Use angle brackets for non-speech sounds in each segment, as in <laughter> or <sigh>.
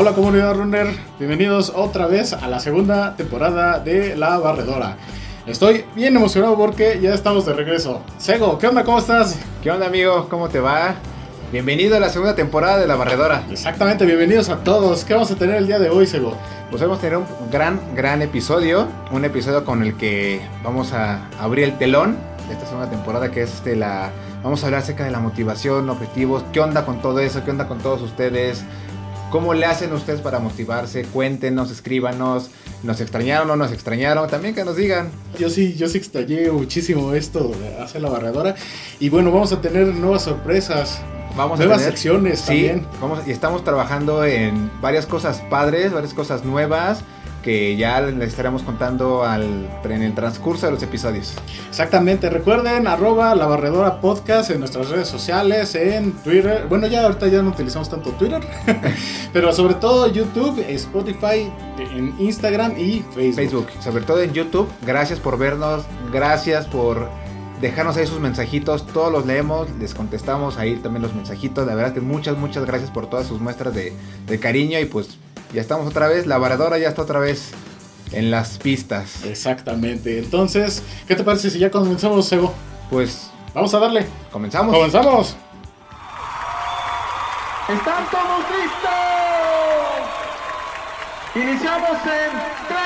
Hola comunidad runner, bienvenidos otra vez a la segunda temporada de La Barredora. Estoy bien emocionado porque ya estamos de regreso. Sego, ¿qué onda? ¿Cómo estás? ¿Qué onda amigo? ¿Cómo te va? Bienvenido a la segunda temporada de La Barredora. Exactamente, bienvenidos a todos. ¿Qué vamos a tener el día de hoy, Sego? Pues vamos a tener un gran, gran episodio. Un episodio con el que vamos a abrir el telón de esta segunda temporada que es este, la... Vamos a hablar acerca de la motivación, objetivos, qué onda con todo eso, qué onda con todos ustedes, ¿Cómo le hacen ustedes para motivarse? Cuéntenos, escríbanos. ¿Nos extrañaron o no nos extrañaron? También que nos digan. Yo sí, yo sí extrañé muchísimo esto de hacer la barredora. Y bueno, vamos a tener nuevas sorpresas. Vamos nuevas a tener, secciones sí, también. Vamos, y estamos trabajando en varias cosas padres, varias cosas nuevas que ya les estaremos contando al, en el transcurso de los episodios. Exactamente, recuerden arroba la barredora podcast en nuestras redes sociales, en Twitter, bueno ya ahorita ya no utilizamos tanto Twitter, <laughs> pero sobre todo YouTube, Spotify, en Instagram y Facebook. Facebook, sobre todo en YouTube, gracias por vernos, gracias por dejarnos ahí sus mensajitos, todos los leemos, les contestamos ahí también los mensajitos, la verdad que muchas, muchas gracias por todas sus muestras de, de cariño y pues ya estamos otra vez, la varadora ya está otra vez en las pistas. Exactamente. Entonces, ¿qué te parece si ya comenzamos, Sego? Pues vamos a darle. Comenzamos. Comenzamos. ¿Están todos listos? Iniciamos en 3,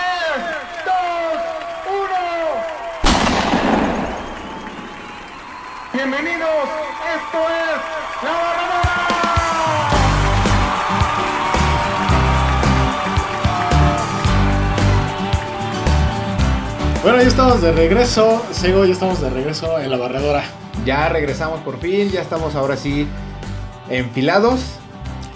2, 1. Bienvenidos, esto es La Barradora. Bueno, ya estamos de regreso. Sego, ya estamos de regreso en la barredora. Ya regresamos por fin, ya estamos ahora sí enfilados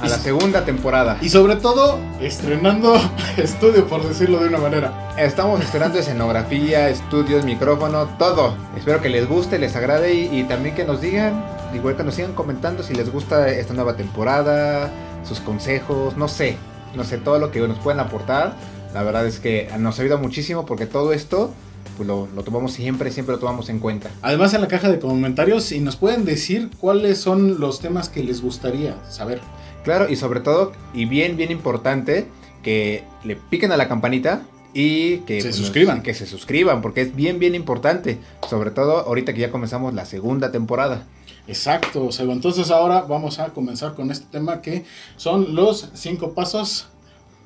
a la segunda temporada. Y sobre todo, estrenando <laughs> estudio, por decirlo de una manera. Estamos estrenando escenografía, <laughs> estudios, micrófono, todo. Espero que les guste, les agrade y, y, también que nos digan, igual que nos sigan comentando si les gusta esta nueva temporada, sus consejos, no sé, no sé, todo lo que nos pueden aportar la verdad es que nos ayuda muchísimo porque todo esto pues lo, tomamos siempre, siempre lo tomamos en cuenta. Además en la caja de comentarios si nos pueden decir cuáles son los temas que les gustaría saber. Claro, y sobre todo, y bien, bien importante, que le piquen a la campanita y que se pues, suscriban. Que se suscriban, porque es bien, bien importante. Sobre todo ahorita que ya comenzamos la segunda temporada. Exacto, Sebo. Entonces ahora vamos a comenzar con este tema que son los cinco pasos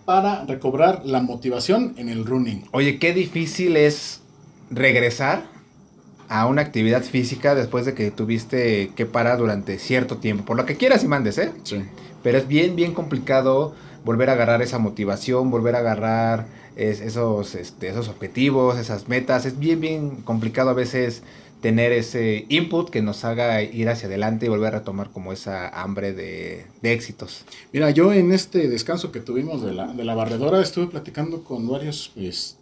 para recobrar la motivación en el running. Oye, qué difícil es regresar a una actividad física después de que tuviste que parar durante cierto tiempo. Por lo que quieras y mandes, ¿eh? Sí. Pero es bien, bien complicado volver a agarrar esa motivación, volver a agarrar esos, este, esos objetivos, esas metas. Es bien, bien complicado a veces tener ese input que nos haga ir hacia adelante y volver a retomar como esa hambre de, éxitos. Mira, yo en este descanso que tuvimos de la, de la barredora estuve platicando con varios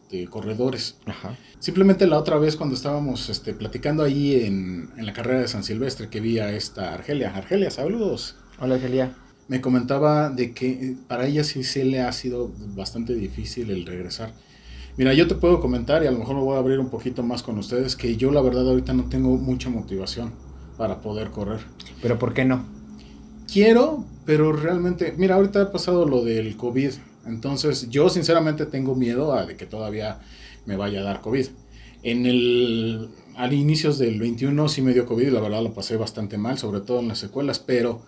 este, corredores. Ajá. Simplemente la otra vez cuando estábamos este, platicando ahí en, en, la carrera de San Silvestre que vi a esta Argelia. Argelia, saludos. Hola Argelia. Me comentaba de que eh, para ella sí se le ha sido bastante difícil el regresar Mira, yo te puedo comentar y a lo mejor me voy a abrir un poquito más con ustedes que yo la verdad ahorita no tengo mucha motivación para poder correr. ¿Pero por qué no? Quiero, pero realmente, mira, ahorita ha pasado lo del COVID, entonces yo sinceramente tengo miedo a de que todavía me vaya a dar COVID. En el al inicios del 21 sí me dio COVID y la verdad lo pasé bastante mal, sobre todo en las secuelas, pero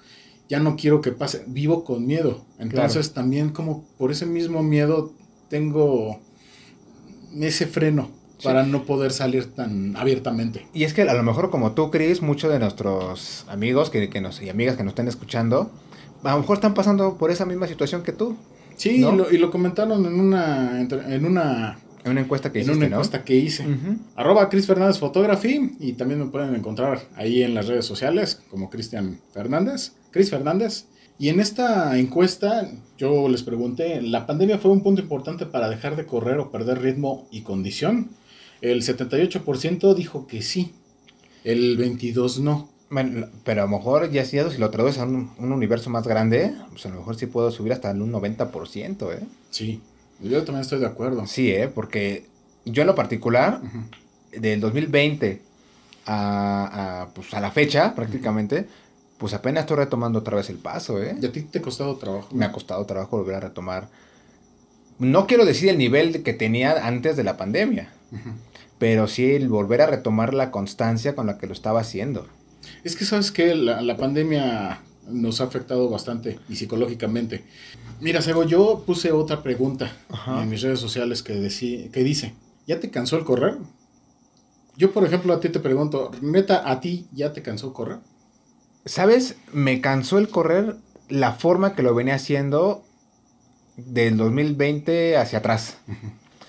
ya no quiero que pase, vivo con miedo. Entonces claro. también como por ese mismo miedo tengo ese freno para no poder salir tan abiertamente. Y es que a lo mejor como tú, Chris, muchos de nuestros amigos que, que nos, y amigas que nos estén escuchando, a lo mejor están pasando por esa misma situación que tú. Sí, ¿no? y, lo, y, lo, comentaron en una, en una en una encuesta que hiciste, En una encuesta ¿no? que hice. Uh -huh. Arroba Chris Fernández Photography. Y también me pueden encontrar ahí en las redes sociales como Cristian Fernández. Chris Fernández. Y en esta encuesta yo les pregunté, ¿la pandemia fue un punto importante para dejar de correr o perder ritmo y condición? El 78% dijo que sí, el 22% no. Bueno, pero a lo mejor ya si lo traduces a un, un, universo más grande, pues a lo mejor sí puedo subir hasta un 90%, ¿eh? Sí, yo también estoy de acuerdo. Sí, ¿eh? Porque yo en lo particular, uh -huh. del 2020 a, a, pues a la fecha prácticamente, uh -huh pues apenas estoy retomando otra vez el paso, ¿eh? ¿Y a ti te ha costado trabajo? Me ha costado trabajo volver a retomar. No quiero decir el nivel que tenía antes de la pandemia, pero sí el volver a retomar la constancia con la que lo estaba haciendo. Es que sabes que la, la pandemia nos ha afectado bastante y psicológicamente. Mira, Sego, yo puse otra pregunta Ajá. en mis redes sociales que, decí- que dice, ¿ya te cansó el correr? Yo, por ejemplo, a ti te pregunto, neta, ¿a ti ya te cansó correr? ¿Sabes? Me cansó el correr la forma que lo venía haciendo del 2020 hacia atrás.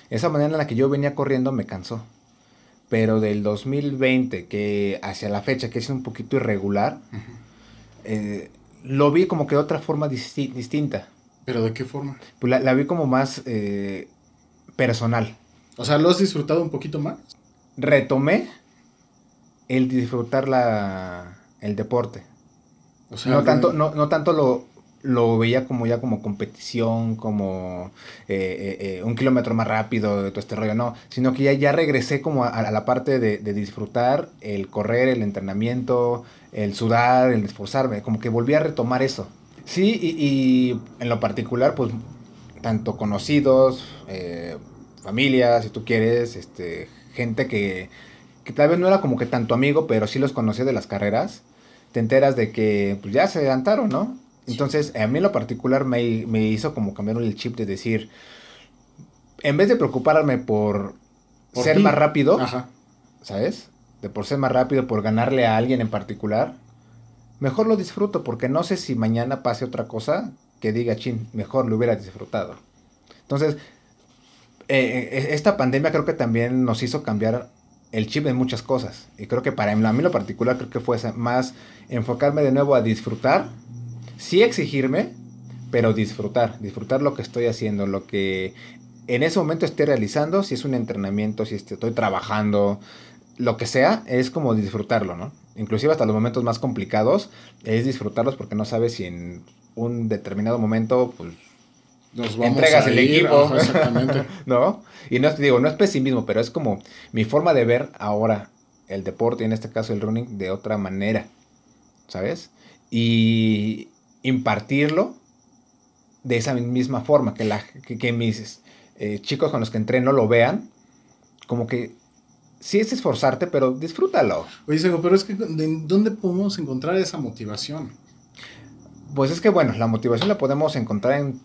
Esa manera en la que yo venía corriendo me cansó. Pero del 2020, que hacia la fecha, que es un poquito irregular, eh, lo vi como que de otra forma disti- distinta. ¿Pero de qué forma? Pues la, la vi como más eh, personal. O sea, ¿lo has disfrutado un poquito más? Retomé el disfrutar la, el deporte. O sea, no tanto, no, no tanto lo, lo veía como ya como competición, como eh, eh, eh, un kilómetro más rápido, todo este rollo, no, sino que ya, ya regresé como a, la parte de, disfrutar el correr, el entrenamiento, el sudar, el esforzarme, como que volví a retomar eso. Sí, y, y en lo particular, pues, tanto conocidos, eh, familias, si tú quieres, este, gente que, que tal vez no era como que tanto amigo, pero sí los conocía de las carreras, te enteras de que pues, ya se adelantaron, ¿no? Entonces, a mí en lo particular me, me hizo como cambiar el chip de decir, en vez de preocuparme por, Por ser ti. más rápido, Ajá. ¿sabes? De por ser más rápido, por ganarle a alguien en particular, mejor lo disfruto, porque no sé si mañana pase otra cosa que diga, chin, mejor lo hubiera disfrutado. Entonces, eh, eh, esta pandemia creo que también nos hizo cambiar el chip en muchas cosas. Y creo que para mí, a mí lo particular, creo que fue más enfocarme de nuevo a disfrutar, sí exigirme, pero disfrutar, disfrutar lo que estoy haciendo, lo que en ese momento esté realizando, si es un entrenamiento, si est- estoy trabajando, lo que sea, es como disfrutarlo, ¿no? Inclusive hasta los momentos más complicados, es disfrutarlos porque no sabes si en un determinado momento, pues, Nos vamos entregas a el ir, equipo, ajá, exactamente. <laughs> ¿no? Y no es, digo, no es pesimismo, pero es como mi forma de ver ahora el deporte, y en este caso el running, de otra manera, ¿sabes? Y impartirlo de esa misma forma, que, la, que, que mis eh, chicos con los que entreno lo vean, como que sí es esforzarte, pero disfrútalo. Oye, Sego, pero es que ¿de dónde podemos encontrar esa motivación? Pues es que bueno, la motivación la podemos encontrar en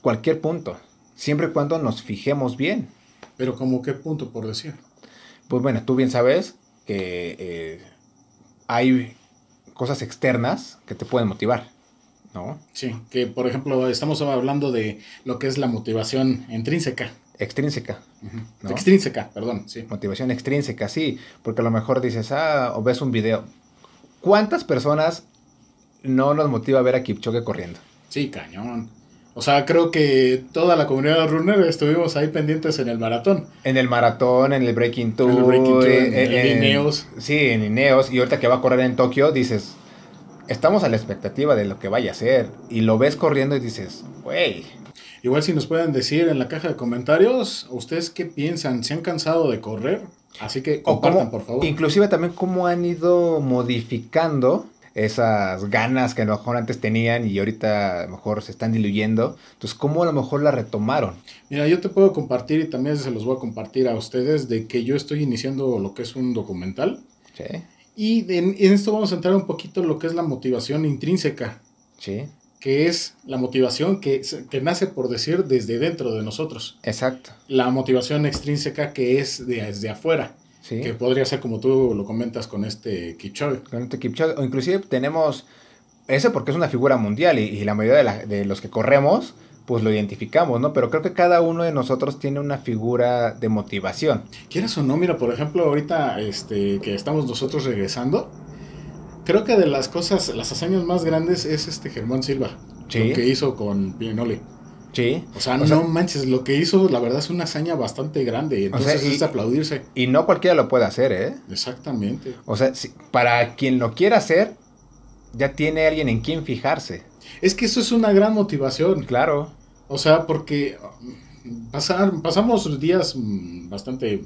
cualquier punto, siempre y cuando nos fijemos bien. Pero como qué punto, por decir. Pues bueno, tú bien sabes que eh, hay cosas externas que te pueden motivar, ¿no? Sí, que por ejemplo estamos hablando de lo que es la motivación intrínseca. Extrínseca. Extrínseca, perdón, sí. motivación extrínseca, sí, porque a lo mejor dices, ah, o ves un video. ¿Cuántas personas no nos motiva a ver a Kipchoge corriendo? Sí, cañón. O sea, creo que toda la comunidad runner estuvimos ahí pendientes en el maratón. En el maratón, en el Breaking Tour, En el Breaking Tour, en Ineos. Sí, en Ineos. Y ahorita que va a correr en Tokio, dices, estamos a la expectativa de lo que vaya a hacer. Y lo ves corriendo y dices, güey, Igual si nos pueden decir en la caja de comentarios, ¿ustedes qué piensan? ¿Se han cansado de correr? Así que compartan, cómo- por favor. Inclusive también cómo han ido modificando esas ganas que a lo mejor antes tenían y ahorita a lo mejor se están diluyendo. Entonces, cómo a lo mejor la retomaron. Mira, yo te puedo compartir y también se los voy a compartir a ustedes de que yo estoy iniciando lo que es un documental. Sí, Y en, en esto vamos a entrar un poquito en lo que es la motivación intrínseca, sí, que es la motivación que, que nace, por decir, desde dentro de nosotros. exacto. La motivación extrínseca que es de- desde afuera, Sí. que podría ser como tú lo comentas con este Kipchoge. Con este Kipchoge, o inclusive tenemos eso porque es una figura mundial y, y la mayoría de, la- de los que corremos pues lo identificamos, ¿no? Pero creo que cada uno de nosotros tiene una figura de motivación. Quieras o no, mira, por ejemplo, ahorita este, que estamos nosotros regresando, creo que de las cosas, las hazañas más grandes es este Germán Silva, Sí. lo que hizo con Pinoli. Sí. O sea, O no sea- manches, lo que hizo, la verdad, es una hazaña bastante grande. Entonces y- es aplaudirse. Y no cualquiera lo puede hacer, ¿eh? Exactamente. O sea, si- para quien lo quiera hacer, ya tiene alguien en quien fijarse. Es que eso es una gran motivación. Claro. O sea, porque mm, pasar, pasamos días mm, bastante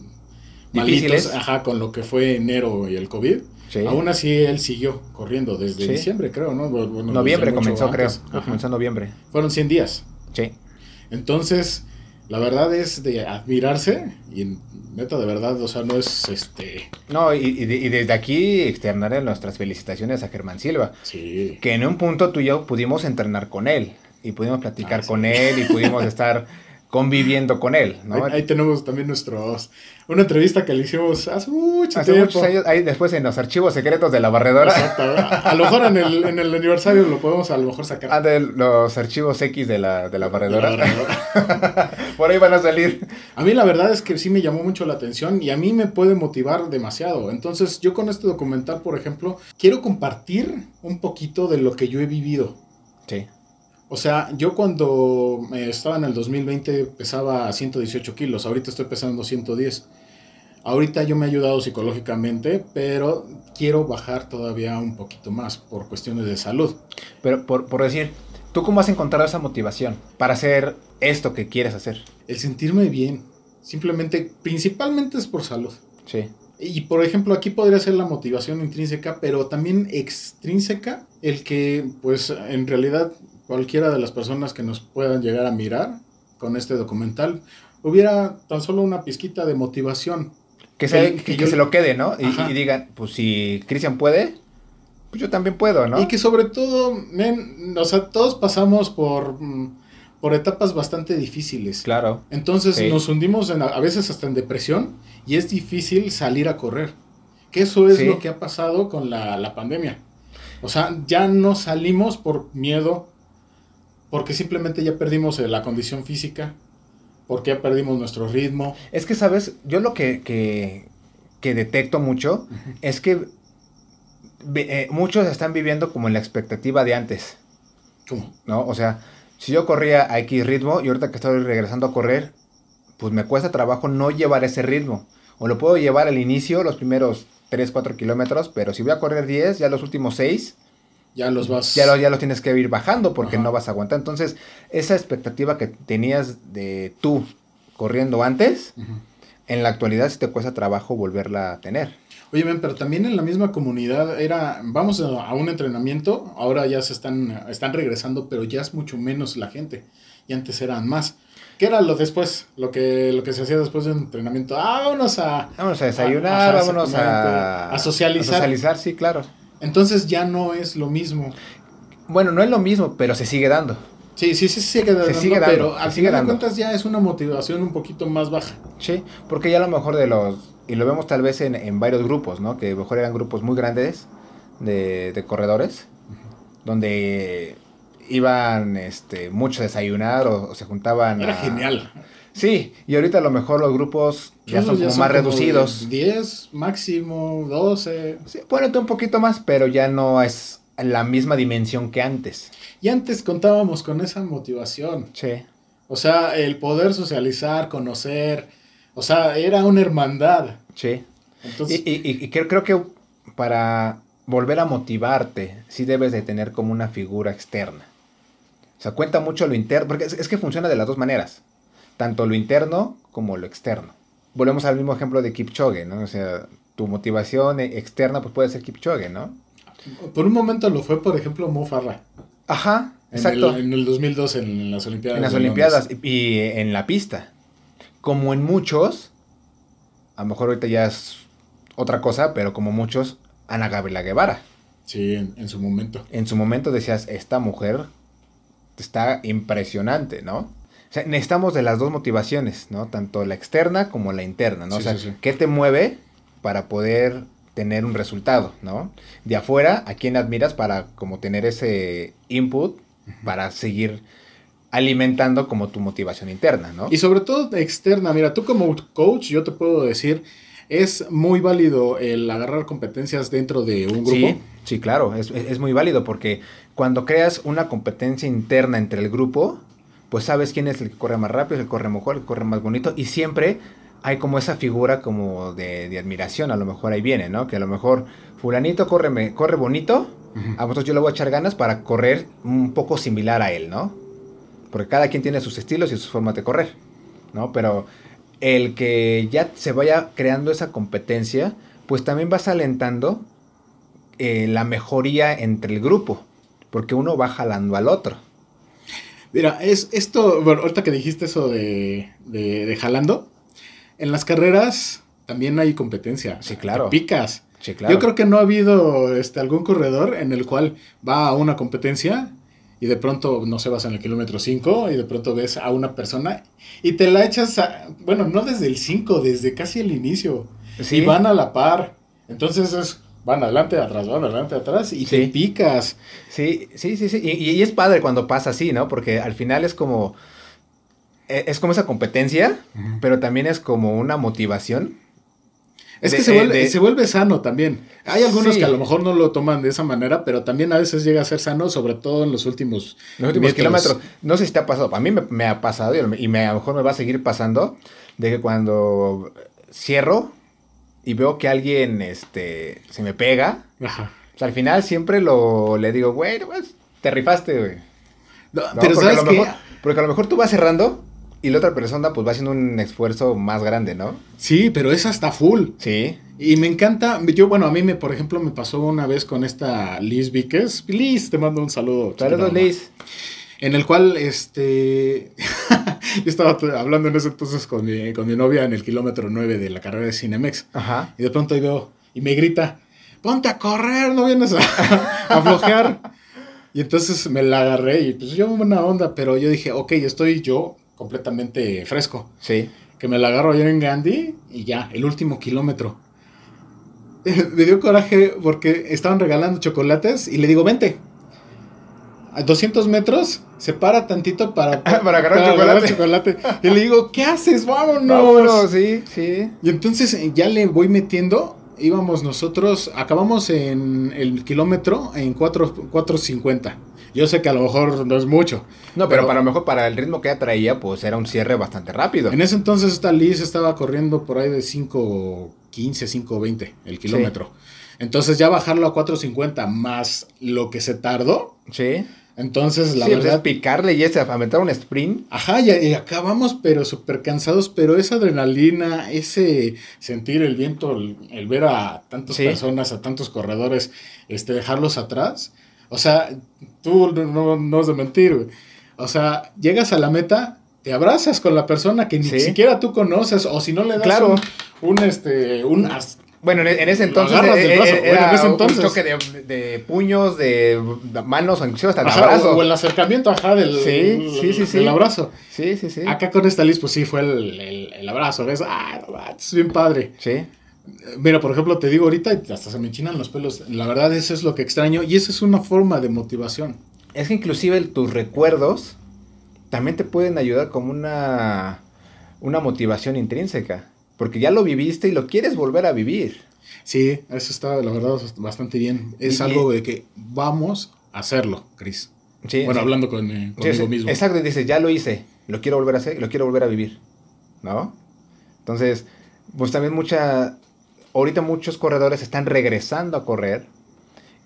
Difíciles. malitos, ajá, con lo que fue enero y el COVID. Sí. Aún así, él siguió corriendo desde Sí. diciembre, creo, ¿no? Bueno, noviembre comenzó, creo. antes. Creo que Ajá. comenzó en noviembre. Fueron 100 días. Sí. Entonces, la verdad es de admirarse y neta, de verdad, o sea, no es este... No, y, y de- y desde aquí externarle nuestras felicitaciones a Germán Silva. Sí. Que en un punto tú y yo pudimos entrenar con él. Y pudimos platicar Ah, sí. con él y pudimos <laughs> estar conviviendo con él, ¿no? Ahí, ahí tenemos también nuestros... Una entrevista que le hicimos hace mucho Hace tiempo. muchos años, ahí después en los archivos secretos de la barredora, Exacto. A, a lo mejor en el, en el aniversario lo podemos a lo mejor sacar. ah, de los archivos X de la, de la barredora, La barredora. <laughs> por ahí van a salir. A mí la verdad es que sí me llamó mucho la atención y a mí me puede motivar demasiado. Entonces yo con este documental, por ejemplo, quiero compartir un poquito de lo que yo he vivido. Sí, O sea, yo cuando estaba en el 2020 pesaba 118 kilos, ahorita estoy pesando 110. Ahorita yo me he ayudado psicológicamente, pero quiero bajar todavía un poquito más por cuestiones de salud. pero por, por decir, ¿tú cómo has encontrado esa motivación para hacer esto que quieres hacer? El sentirme bien, simplemente, principalmente es por salud. Sí, Y por ejemplo, aquí podría ser la motivación intrínseca, pero también extrínseca, el que pues en realidad cualquiera de las personas que nos puedan llegar a mirar con este documental hubiera tan solo una pizquita de motivación. que se, Que- que, que yo- se lo quede, ¿no? Y, digan, pues si Cristian puede, pues yo también puedo, ¿no? Y que sobre todo, men, o sea, todos pasamos por, mm, por etapas bastante difíciles. Claro, Entonces Sí. nos hundimos en, a veces hasta en depresión y es difícil salir a correr. Que eso es Sí. lo que ha pasado con la, la pandemia. O sea, ya no salimos por miedo, porque simplemente ya perdimos eh, la condición física, porque ya perdimos nuestro ritmo. Es que, ¿sabes? Yo lo que, que, que detecto mucho es que eh, muchos están viviendo como en la expectativa de antes, ¿Cómo? ¿no? O sea, si yo corría a X ritmo y ahorita que estoy regresando a correr, pues me cuesta trabajo no llevar ese ritmo. O lo puedo llevar al inicio, los primeros 3, 4 kilómetros, pero si voy a correr 10, ya los últimos 6, Ya los vas... ya lo, ya lo tienes que ir bajando porque Ajá. no vas a aguantar. Entonces, esa expectativa que tenías de tú corriendo antes, en la actualidad sí te cuesta trabajo volverla a tener. Oye, men, pero también en la misma comunidad era, vamos a, un entrenamiento, ahora ya se están, están regresando, pero ya es mucho menos la gente. Y antes eran más. ¿Qué era lo después? Lo que, lo que se hacía después de un entrenamiento. Ah, vámonos a... Vámonos a desayunar, vámonos a. A socializar. a socializar, sí, claro. Entonces ya no es lo mismo. Bueno, no es lo mismo, pero se sigue dando. Sí, sí, sí, sigue dando, sigue dando, pero se al final de cuentas ya es una motivación un poquito más baja. Sí, porque ya a lo mejor de los, y lo vemos tal vez en, en varios grupos, ¿no? Que a lo mejor eran grupos muy grandes de, de corredores, donde iban este, muchos a desayunar o, o se juntaban. Era a- genial. Sí, y ahorita a lo mejor los grupos ya son como más reducidos. 10, máximo 12. Sí, ponete un poquito más, pero ya no es la misma dimensión que antes. Y antes contábamos con esa motivación. Sí. O sea, el poder socializar, conocer. O sea, era una hermandad. Sí. Y, Entonces, y- y- y creo, creo que para volver a motivarte, sí debes de tener como una figura externa. O sea, cuenta mucho lo interno, porque es, es que funciona de las dos maneras, tanto lo interno como lo externo. Volvemos al mismo ejemplo de Kipchoge, ¿no? O sea, tu motivación eh, externa pues puede ser Kipchoge, ¿no? por un momento lo fue, por ejemplo, Mo Farah. Ajá, En exacto. el, en el 2002 en las Olimpiadas. en las Olimpiadas y en la pista. Como en muchos, a lo mejor ahorita ya es otra cosa, pero como muchos, Ana Gabriela Guevara. Sí, en, en su momento. en su momento decías, esta mujer está impresionante, ¿no? O sea, necesitamos de las dos motivaciones, ¿no? Tanto la externa como la interna, ¿no? Sí, o sea, sí, sí. ¿qué te mueve para poder tener un resultado, ¿no? De afuera, ¿a quién admiras para como tener ese input para seguir alimentando como tu motivación interna, ¿no? Y sobre todo externa. Mira, tú como coach, yo te puedo decir, es muy válido el agarrar competencias dentro de un grupo. Sí, sí, claro, es, es- es muy válido porque cuando creas una competencia interna entre el grupo, pues sabes quién es el que corre más rápido, el que corre mejor, el que corre más bonito y siempre hay como esa figura como de, de admiración, a lo mejor ahí viene, ¿no? Que a lo mejor fulanito corre, corre bonito, a vosotros yo le voy a echar ganas para correr un poco similar a él, ¿no? Porque cada quien tiene sus estilos y sus formas de correr, ¿no? Pero el que ya se vaya creando esa competencia, pues también vas alentando eh, la mejoría entre el grupo, porque uno va jalando al otro. Mira, es esto, bueno, ahorita que dijiste eso de, de, de jalando, en las carreras también hay competencia. Sí, claro. Te picas. Sí, claro. Yo creo que no ha habido este, algún corredor en el cual va a una competencia y de pronto, no sé, vas en el kilómetro 5 y de pronto ves a una persona y te la echas, a- bueno, no desde el 5, desde casi el inicio. Sí. Y van a la par. Entonces es, van adelante, atrás, van adelante, atrás y te picas. Sí, sí, sí, sí. Y, y es padre cuando pasa así, ¿no? Porque al final es como. e- Es como esa competencia, pero también es como una motivación. Es De- que se eh, vuelve, de- se vuelve sano también. Hay algunos Sí. que a lo mejor no lo toman de esa manera, pero también a veces llega a ser sano, sobre todo en los últimos, Los últimos metros. kilómetros. No sé si te ha pasado. A mí me, me ha pasado y, y me, a lo mejor me va a seguir pasando. De que cuando cierro y veo que alguien este, se me pega. Ajá. sea, al final siempre lo le digo, güey, pues, te rifaste, güey. No, ¿no? pero ¿sabes a lo qué? mejor, porque a lo mejor tú vas cerrando y la otra persona pues va haciendo un esfuerzo más grande, ¿no? Sí, pero es hasta full. Sí. Y me encanta, yo, bueno, a mí, me, por ejemplo, me pasó una vez con esta Liz Víquez. Liz, te mando un saludo. Saludos, Liz. En el cual, este, <laughs> <laughs> yo estaba hablando en ese entonces con mi, con mi novia en el kilómetro 9 de la carrera de Cinemex. Ajá. Y de pronto ahí veo, y me grita, ponte a correr, no vienes a, <laughs> a flojear. Y entonces me la agarré y pues yo buena onda, pero yo dije, ok, estoy yo completamente fresco. Sí. Que me la agarro yo en Gandhi y ya, el último kilómetro. <laughs> me dio coraje porque estaban regalando chocolates y le digo, vente. A 200 metros se para tantito para, <laughs> Para agarrar chocolate. chocolate. Y le digo, ¿qué haces? Vámonos. Vámonos, sí, sí. Y entonces eh, ya le voy metiendo. Íbamos nosotros, acabamos en el kilómetro en 4 4.50. Yo sé que a lo mejor no es mucho. No, pero, Pero- para lo mejor para el ritmo que ella traía, pues era un cierre bastante rápido. En ese entonces esta Liz estaba corriendo por ahí de 5.15, 5.20 el kilómetro. Entonces ya bajarlo a 4.50 más lo que se tardó. Sí. Entonces la sí, verdad... es picarle y ese aventar un sprint. Ajá, y, y acabamos pero súper cansados, pero esa adrenalina, ese sentir el viento, el, el ver a tantas Sí. personas, a tantos corredores, este, dejarlos atrás, o sea, tú no, no, no has de mentir, güey. o sea, llegas a la meta, te abrazas con la persona que ni Sí. siquiera tú conoces, o si no le das Claro. un, un, este, un, Bueno, en, ese entonces, agarras eh, del brazo. eh, Bueno, era en ese entonces. un choque de, de puños, de manos, hasta ajá, abrazo. o, o el acercamiento, ajá, del, Sí, sí, sí, sí. del abrazo. Sí, sí, sí. Acá con esta Liz, pues sí, fue el, el- el abrazo, ¿ves? Ah, es bien padre. Sí. Mira, por ejemplo, te digo ahorita, hasta se me enchinan los pelos. La verdad, eso es lo que extraño y esa es una forma de motivación. Es que inclusive el- tus recuerdos también te pueden ayudar como una, una motivación intrínseca. Porque ya lo viviste y lo quieres volver a vivir. Sí, eso está, la verdad, bastante bien. Es Y- algo de que vamos a hacerlo, Chris. Sí, bueno, sí. hablando con, eh, conmigo sí, mismo. Exacto, y dices, ya lo hice, lo quiero volver a hacer y lo quiero volver a vivir. ¿No? Entonces, pues también mucha. Ahorita muchos corredores están regresando a correr.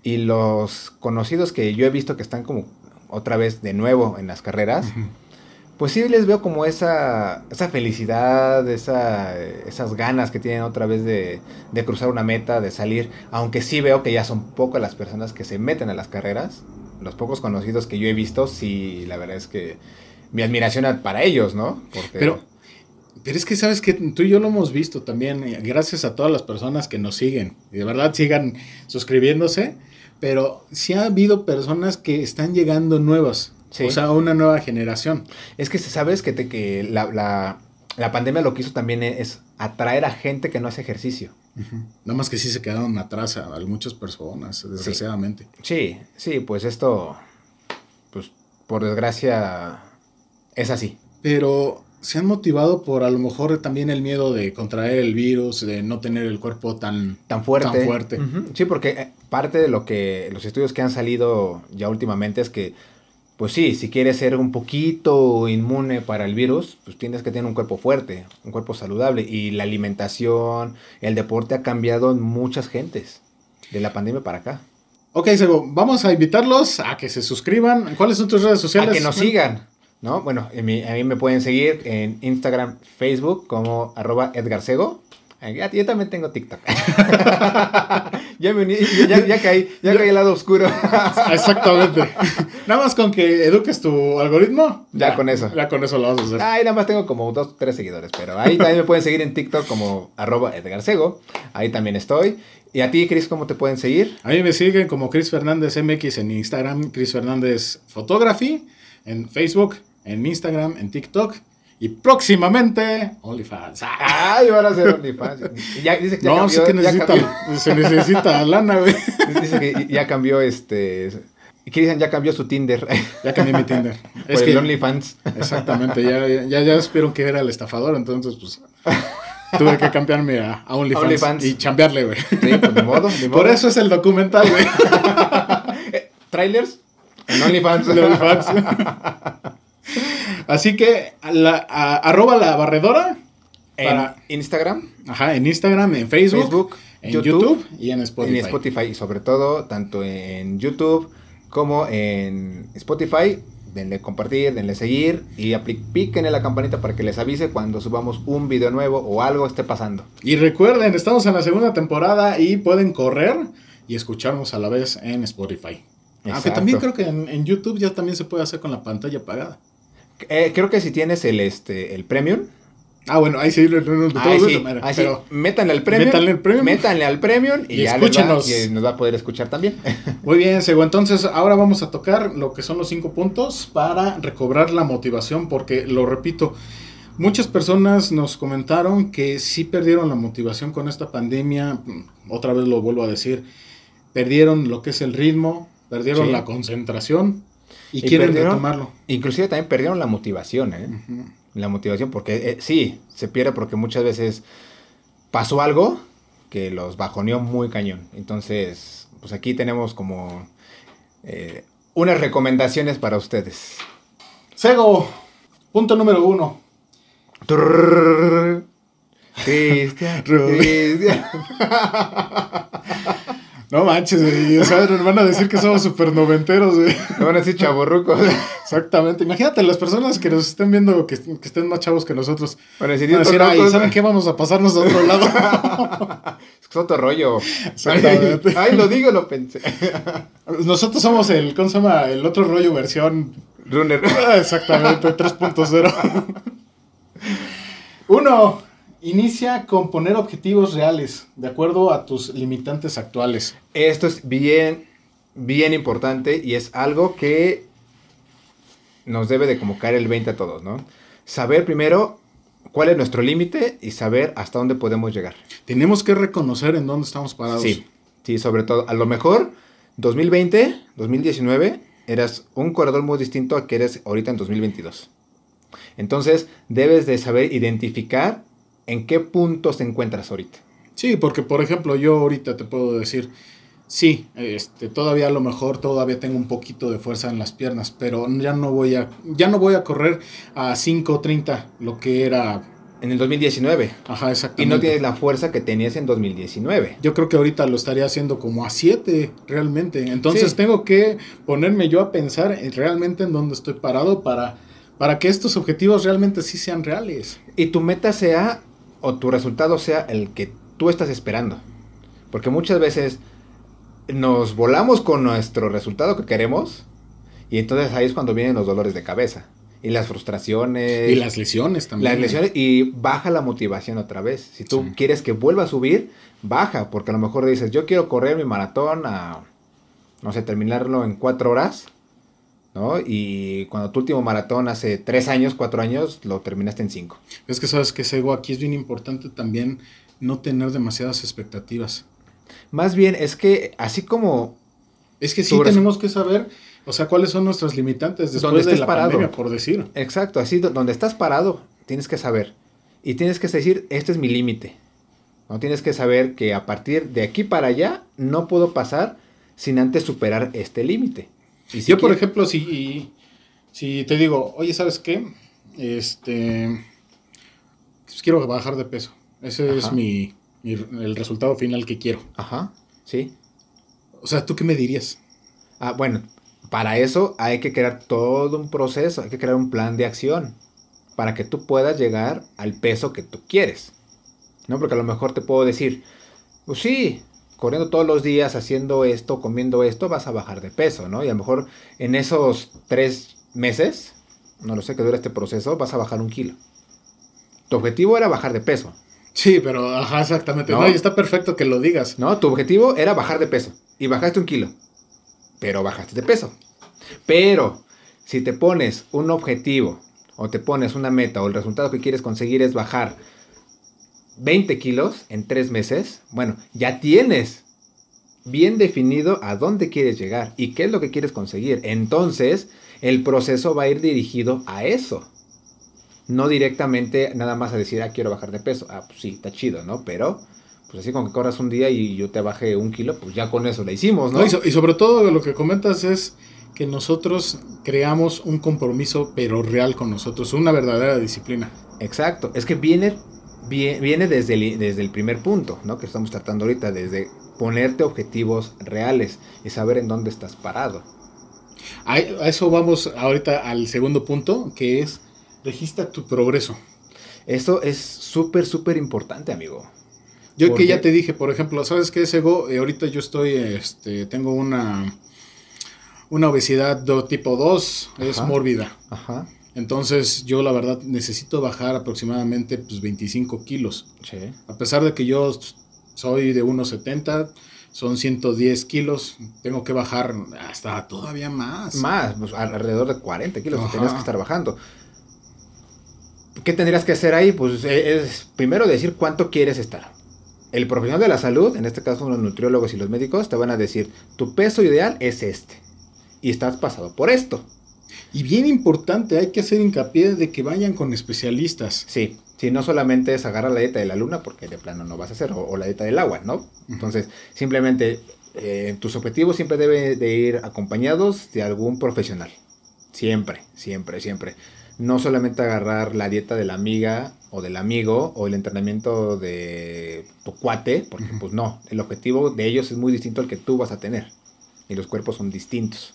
Y los conocidos que yo he visto que están como otra vez de nuevo en las carreras. Pues sí les veo como esa, esa felicidad, esa, esas ganas que tienen otra vez de, de cruzar una meta, de salir. Aunque sí veo que ya son pocas las personas que se meten a las carreras. Los pocos conocidos que yo he visto, sí, la verdad es que mi admiración para ellos, ¿no? Pero, pero es que sabes que tú y yo lo hemos visto también, eh, gracias a todas las personas que nos siguen. Y de verdad sigan suscribiéndose. Pero sí ha habido personas que están llegando nuevas. Sí. O sea, una nueva generación. es que sabes que, te, que la, la- la pandemia lo que hizo también es atraer a gente que no hace ejercicio. Nada más que sí se quedaron atrás a, a muchas personas, desgraciadamente. Sí, sí, pues esto, pues por desgracia, es así. Pero se han motivado por a lo mejor también el miedo de contraer el virus, de no tener el cuerpo tan... Tan fuerte. Tan fuerte. Sí, porque eh, parte de lo que los estudios que han salido ya últimamente es que, pues sí, si quieres ser un poquito inmune para el virus, pues tienes que tener un cuerpo fuerte, un cuerpo saludable. Y la alimentación, el deporte ha cambiado en muchas gentes, de la pandemia para acá. Ok, Sego, vamos a invitarlos a que se suscriban. ¿Cuáles son tus redes sociales? A que nos sigan, ¿no? Bueno, en mi- a mí me pueden seguir en Instagram, Facebook como arroba Edgar Sego. Ya- Yo también tengo TikTok. <laughs> ya me uní, ya, ya caí, ya caí al lado oscuro. <laughs> Exactamente. Nada más con que eduques tu algoritmo. Ya con eso. Ya con eso lo vas a hacer. Ay, nada más tengo como dos, tres seguidores, pero ahí también me pueden seguir en TikTok como arroba Edgar Sego. Ahí también estoy. Y a ti, Chris, ¿cómo te pueden seguir? A mí me siguen como Chris Fernández MX en Instagram, Chris Fernández Photography, en Facebook, en Instagram, en TikTok y próximamente OnlyFans. Ah, Ay, van a ser OnlyFans. Ya, dice que ya no, cambió, sí que ya necesita, cambió. se necesita lana, güey. Dice que ya cambió este. Cristian ya cambió su Tinder. Ya cambié mi Tinder. Por Es el que, OnlyFans. exactamente, ya, ya, ya supieron que era el estafador, entonces pues tuve que cambiarme a, a OnlyFans, OnlyFans. y chambearle, güey. Sí, pues de modo, de modo. Por eso es el documental, güey. <laughs> Trailers en OnlyFans. de OnlyFans. Así que la, a- arroba la barredora En para- Instagram, Ajá, en Instagram, en Facebook, Facebook, en YouTube, YouTube, y en Spotify. en Spotify y sobre todo tanto en YouTube como en Spotify. Denle compartir, denle seguir y píquenle la campanita para que les avise cuando subamos un video nuevo o algo esté pasando. Y recuerden, estamos en la segunda temporada y pueden correr y escucharnos a la vez en Spotify. Aunque Exacto. también creo que en, en YouTube ya también se puede hacer con la pantalla apagada. Eh, creo que si tienes el este el premium, Ah, bueno, ahí sí, ahí ahí sí, pero métanle al premium, Métanle al premium. métanle al premium y, Y ya les va- escúchenos. y nos va a poder escuchar también. <laughs> Muy bien, Sego. Entonces, ahora vamos a tocar lo que son los cinco puntos para recobrar la motivación, porque lo repito, muchas personas nos comentaron que sí perdieron la motivación con esta pandemia. Otra vez lo vuelvo a decir, perdieron lo que es el ritmo, perdieron Sí. la concentración y, quieren perdieron- retomarlo. Inclusive también perdieron la motivación, ¿eh? La motivación, porque eh, sí, se pierde porque muchas veces pasó algo que los bajoneó muy cañón. Entonces, pues aquí tenemos como eh, unas recomendaciones para ustedes. Sego, punto número uno. Cristian. Cristian. No manches, güey. O sea, nos van a decir que somos super noventeros, güey. Me van a decir chaborrucos. Exactamente. Imagínate las personas que nos estén viendo que, que estén más chavos que nosotros. Van a decir, Van a decir, "Estos ay, locos". ¿saben qué? Vamos a pasarnos a otro lado. <laughs> Es que es otro rollo. Exactamente. Ay, lo digo, lo pensé. Nosotros somos el, ¿cómo se llama? El otro rollo versión. Runner. Ah, Exactamente, 3.0. <laughs> Uno, inicia con poner objetivos reales, de acuerdo a tus limitantes actuales. Esto es bien, bien importante y es algo que nos debe de como caer el 20 a todos, ¿no? Saber primero cuál es nuestro límite y saber hasta dónde podemos llegar. Tenemos que reconocer en dónde estamos parados. Sí, sí, sobre todo. A lo mejor 2020, 2019, eras un corredor muy distinto a que eres ahorita en 2022. Entonces, debes de saber identificar en qué puntos te encuentras ahorita. Sí, porque por ejemplo, yo ahorita te puedo decir, sí, este, todavía a lo mejor todavía tengo un poquito de fuerza en las piernas, pero ya no voy a, ya no voy a correr a 5.30, lo que era, En el 2019. ajá, Y exactamente. no tienes la fuerza que tenías en 2019. Yo creo que ahorita lo estaría haciendo como a 7 realmente. Entonces Sí. tengo que ponerme yo a pensar en realmente en dónde estoy parado para, para que estos objetivos realmente sí sean reales. Y tu meta sea, o tu resultado sea el que tú estás esperando. Porque muchas veces nos volamos con nuestro resultado que queremos. Y entonces ahí es cuando vienen los dolores de cabeza. Y las frustraciones. y las lesiones también. las lesiones. Y baja la motivación otra vez. Si tú Sí. quieres que vuelva a subir, baja. Porque a lo mejor dices, yo quiero correr mi maratón a, no sé, terminarlo en cuatro horas. ¿No? Y cuando tu último maratón hace tres años, cuatro años, lo terminaste en cinco. Es que sabes que Sego, aquí es bien importante también no tener demasiadas expectativas. Más bien es que así como Es que sí tenemos que saber, o sea, cuáles son nuestras limitantes Donde después de estés la parado. pandemia, por decir. exacto, así do- donde estás parado, tienes que saber y tienes que decir, este es mi límite. No tienes que saber que a partir de aquí para allá no puedo pasar sin antes superar este límite. Si Yo, por ejemplo, si, si te digo, oye, ¿sabes qué? Este, pues quiero bajar de peso. Ese es mi, mi- el resultado final que quiero. Ajá, sí. O sea, ¿tú qué me dirías? Ah, bueno, para eso hay que crear todo un proceso, hay que crear un plan de acción para que tú puedas llegar al peso que tú quieres. ¿no? Porque a lo mejor te puedo decir, pues sí, corriendo todos los días, haciendo esto, comiendo esto, vas a bajar de peso, ¿no? Y a lo mejor en esos tres meses, no lo sé que dura este proceso, vas a bajar un kilo. Tu objetivo era bajar de peso, Sí, pero, ajá, exactamente. No. No, y está perfecto que lo digas. ¿no? Tu objetivo era bajar de peso y bajaste un kilo, pero bajaste de peso. Pero si te pones un objetivo o te pones una meta o el resultado que quieres conseguir es bajar 20 kilos en tres meses, bueno, ya tienes bien definido a dónde quieres llegar y qué es lo que quieres conseguir. Entonces, el proceso va a ir dirigido a eso. No directamente nada más a decir, ah, quiero bajar de peso. Ah, pues sí, está chido, ¿no? Pero, pues así con que corras un día y yo te bajé un kilo, pues ya con eso la hicimos, ¿no? No, y, so- y sobre todo lo que comentas es que nosotros creamos un compromiso, pero real con nosotros, una verdadera disciplina. Exacto, es que viene, vie- viene desde, el, desde el primer punto, ¿no? Que estamos tratando ahorita, desde ponerte objetivos reales y saber en dónde estás parado. A, eso vamos ahorita al segundo punto, que es registra tu progreso. Eso es súper, súper importante, amigo. Yo ¿Por que ya te dije, por ejemplo, ¿sabes qué, Sego? Eh, ahorita yo estoy, este, tengo una, una obesidad tipo 2, es mórbida. Ajá. Entonces yo la verdad necesito bajar aproximadamente pues, 25 kilos. Sí. A pesar de que yo soy de 1,70, son 110 kilos, tengo que bajar hasta todavía más. Más, pues, al- alrededor de 40 kilos que tenías que estar bajando. ¿Qué tendrías que hacer ahí? Pues e- es primero decir cuánto quieres estar. El profesional de la salud, en este caso los nutriólogos y los médicos, te van a decir, tu peso ideal es este. Y estás pasado por esto. Y bien importante, hay que hacer hincapié de que vayan con especialistas. Sí, si no solamente es agarrar la dieta de la luna, porque de plano no vas a hacer, o, o la dieta del agua, ¿no? Entonces, simplemente eh, tus objetivos siempre deben de ir acompañados de algún profesional. Siempre, siempre, siempre. No solamente agarrar la dieta de la amiga o del amigo o el entrenamiento de tu cuate, porque pues no, el objetivo de ellos es muy distinto al que tú vas a tener y los cuerpos son distintos.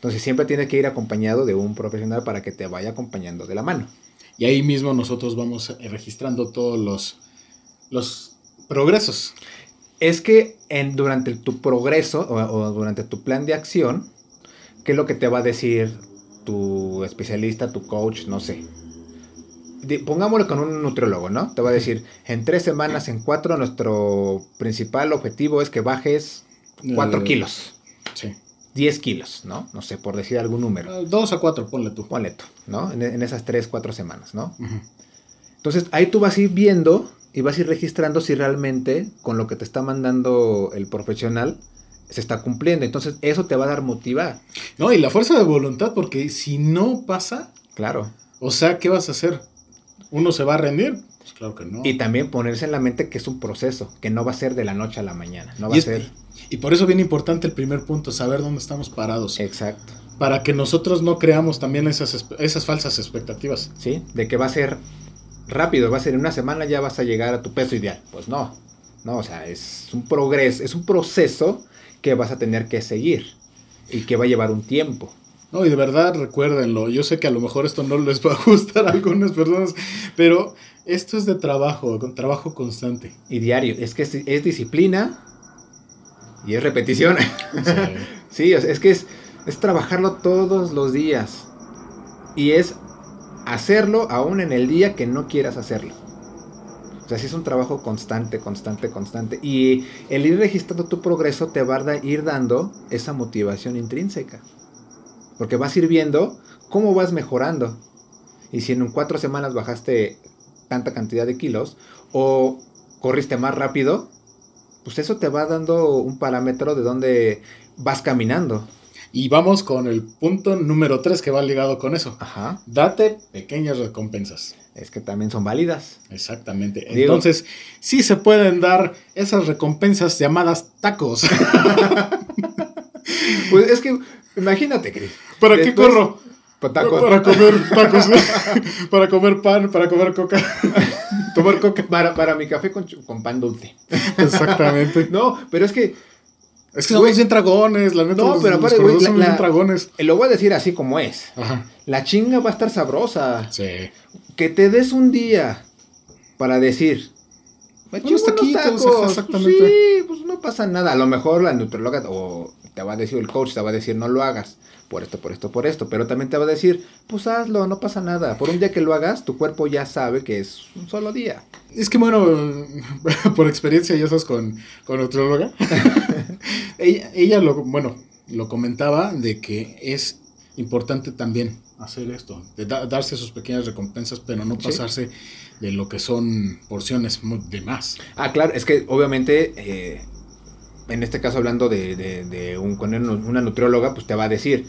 Entonces siempre tienes que ir acompañado de un profesional para que te vaya acompañando de la mano. Y ahí mismo nosotros vamos registrando todos los, los progresos. es que en, durante tu progreso o, o durante tu plan de acción, ¿qué es lo que te va a decir tu especialista, tu coach, no sé? Pongámoslo con un nutriólogo, ¿no? Te va a decir, en tres semanas, en cuatro, nuestro principal objetivo es que bajes cuatro Eh, kilos. 10 kilos, ¿no? No sé, por decir algún número. Ah, Dos a cuatro, ponle tú. Ponle tú, ¿no? En, en esas tres, cuatro semanas, ¿no? Entonces ahí tú vas a ir viendo y vas a ir registrando si realmente con lo que te está mandando el profesional se está cumpliendo. Entonces eso te va a dar motivar. No, y la fuerza de voluntad, porque si no pasa, Claro. o sea, ¿qué vas a hacer? ¿Uno se va a rendir? Claro que no. Y también ponerse en la mente que es un proceso, que no va a ser de la noche a la mañana. No va a ser. y por eso es bien importante el primer punto, saber dónde estamos parados. Exacto. Para que nosotros no creamos también esas, esas falsas expectativas. ¿Sí? De que va a ser rápido, va a ser en una semana ya vas a llegar a tu peso ideal. Pues no. No, o sea, es un progreso, es un proceso que vas a tener que seguir y que va a llevar un tiempo. No, y de verdad recuérdenlo. Yo sé que a lo mejor esto no les va a gustar a algunas personas, pero esto es de trabajo, con trabajo constante. Y diario. Es que es, es disciplina y es repetición. Sea, <laughs> sí, es, es que es, es trabajarlo todos los días. Y es hacerlo aún en el día que no quieras hacerlo. O sea, sí es un trabajo constante, constante, constante. Y el ir registrando tu progreso te va a ir dando esa motivación intrínseca. Porque vas a ir viendo cómo vas mejorando. Y si en cuatro semanas bajaste tanta cantidad de kilos o corriste más rápido, pues eso te va dando un parámetro de dónde vas caminando. y vamos con el punto número 3 que va ligado con eso. Ajá. Date pequeñas recompensas. Es que también son válidas. Exactamente. Digo- Entonces, sí se pueden dar esas recompensas llamadas tacos. <laughs> Pues es que, imagínate, Cris. <laughs> ¿Para qué corro? Tacos. Para comer tacos. <laughs> para comer pan, para comer coca. <laughs> Tomar coca para, para mi café con, con pan dulce. Exactamente. <laughs> No, pero es que Es que somos bien dragones, la neta. No, los- pero los aparte, güey, la- bien dragones. lo voy a decir así como es. Ajá. La chinga va a estar sabrosa. Sí. Que te des un día para decir, Me chingo unos taquitos, tacos. exactamente. sí, pues no pasa nada. A lo mejor la nutrióloga o te va a decir el coach, te va a decir no lo hagas. Por esto, por esto, por esto. Pero también te va a decir, pues hazlo, no pasa nada. Por un día que lo hagas, tu cuerpo ya sabe que es un solo día. Es que bueno, <laughs> por experiencia ya sabes con, con nutrióloga. <laughs> ella, ella lo, bueno, lo comentaba de que es importante también hacer esto, de da- darse sus pequeñas recompensas, pero no Sí. pasarse de lo que son porciones de más. Ah, claro, es que obviamente, eh, en este caso hablando de, de- de un, con una nutrióloga, pues te va a decir,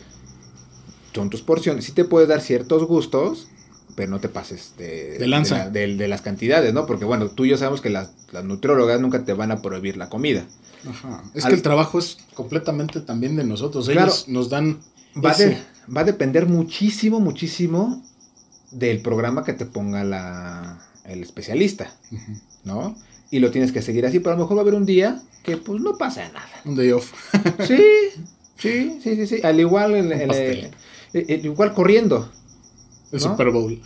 son tus porciones, sí te puedes dar ciertos gustos, pero no te pases de, De lanza. la- de- de las cantidades, ¿no? Porque bueno, tú y yo sabemos que las, las nutriólogas nunca te van a prohibir la comida. Ajá. Es Al- que el trabajo es completamente también de nosotros. Claro. Ellos nos dan Va, va a depender muchísimo, muchísimo del programa que te ponga la, el especialista, Ujú. ¿no? Y lo tienes que seguir así, pero a lo mejor va a haber un día que pues no pasa nada. un day off. <laughs> Sí, sí, sí, sí, sí. Al igual, el- el- igual corriendo. El ¿No? Super Bowl.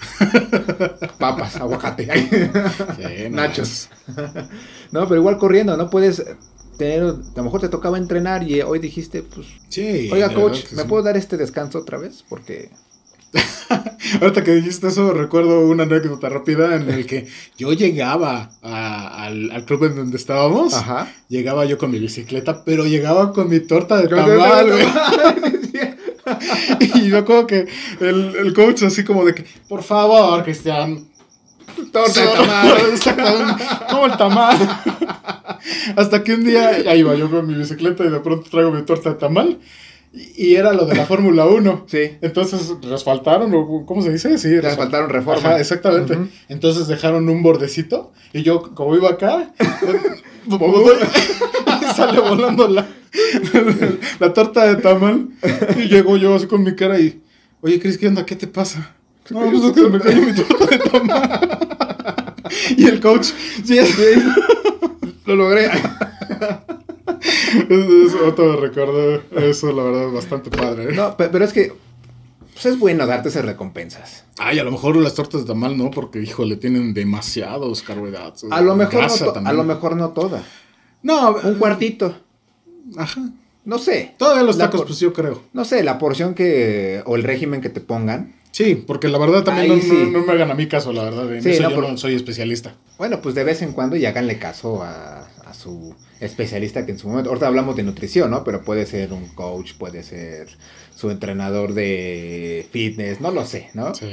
<laughs> Papas, aguacate. <laughs> Sí, Nachos. no, pero igual corriendo, no puedes tener, a lo mejor te tocaba entrenar y hoy dijiste, pues, Sí. oiga coach, ¿me sí. puedo dar este descanso otra vez? Porque, <laughs> Ahorita que dijiste eso, recuerdo una anécdota rápida en el que yo llegaba a- al, al club en donde estábamos. ajá. Llegaba yo con mi bicicleta, pero llegaba con mi torta de tamal. <laughs> Y me acuerdo que el, el coach así como de que, por favor, Cristian. Torta de tamal. <laughs> Como el tamal. Hasta que un día, ahí iba yo con mi bicicleta y de pronto traigo mi torta de tamal. Y, era lo de la Fórmula 1. <laughs> Sí, Entonces, ¿resfaltaron? o ¿Cómo se dice? Sí, te resfal- faltaron reforma. Ajá, exactamente. Entonces dejaron un bordecito y yo, como iba acá, <laughs> <laughs> voy- sale volando la, la torta de tamal y llego yo así con mi cara y, oye, Cris, ¿qué onda? ¿Qué te pasa? No, pues es que me cayó mi torta de tamal. Y el coach, sí, es Lo logré. Eso, otro recuerdo, eso la verdad es bastante padre. ¿eh? No, pe- pero es que pues es bueno darte esas recompensas. Ay, a lo mejor las tortas de tamal no, porque, híjole, tienen demasiados carbohidratos. A lo mejor, no, to- a también. lo mejor no toda. No, Un cuartito. Ajá. No sé. Todavía los tacos, por- pues yo creo. No sé, la porción que. o el régimen que te pongan. Sí, porque la verdad también no, no- sí. no me hagan a mí caso, la verdad. En Sí, eso no, yo pero- no soy especialista. Bueno, pues de vez en cuando y háganle caso a, a su especialista que en su momento. Ahorita hablamos de nutrición, ¿no? Pero puede ser un coach, puede ser su entrenador de fitness, no lo sé, ¿no? Sí.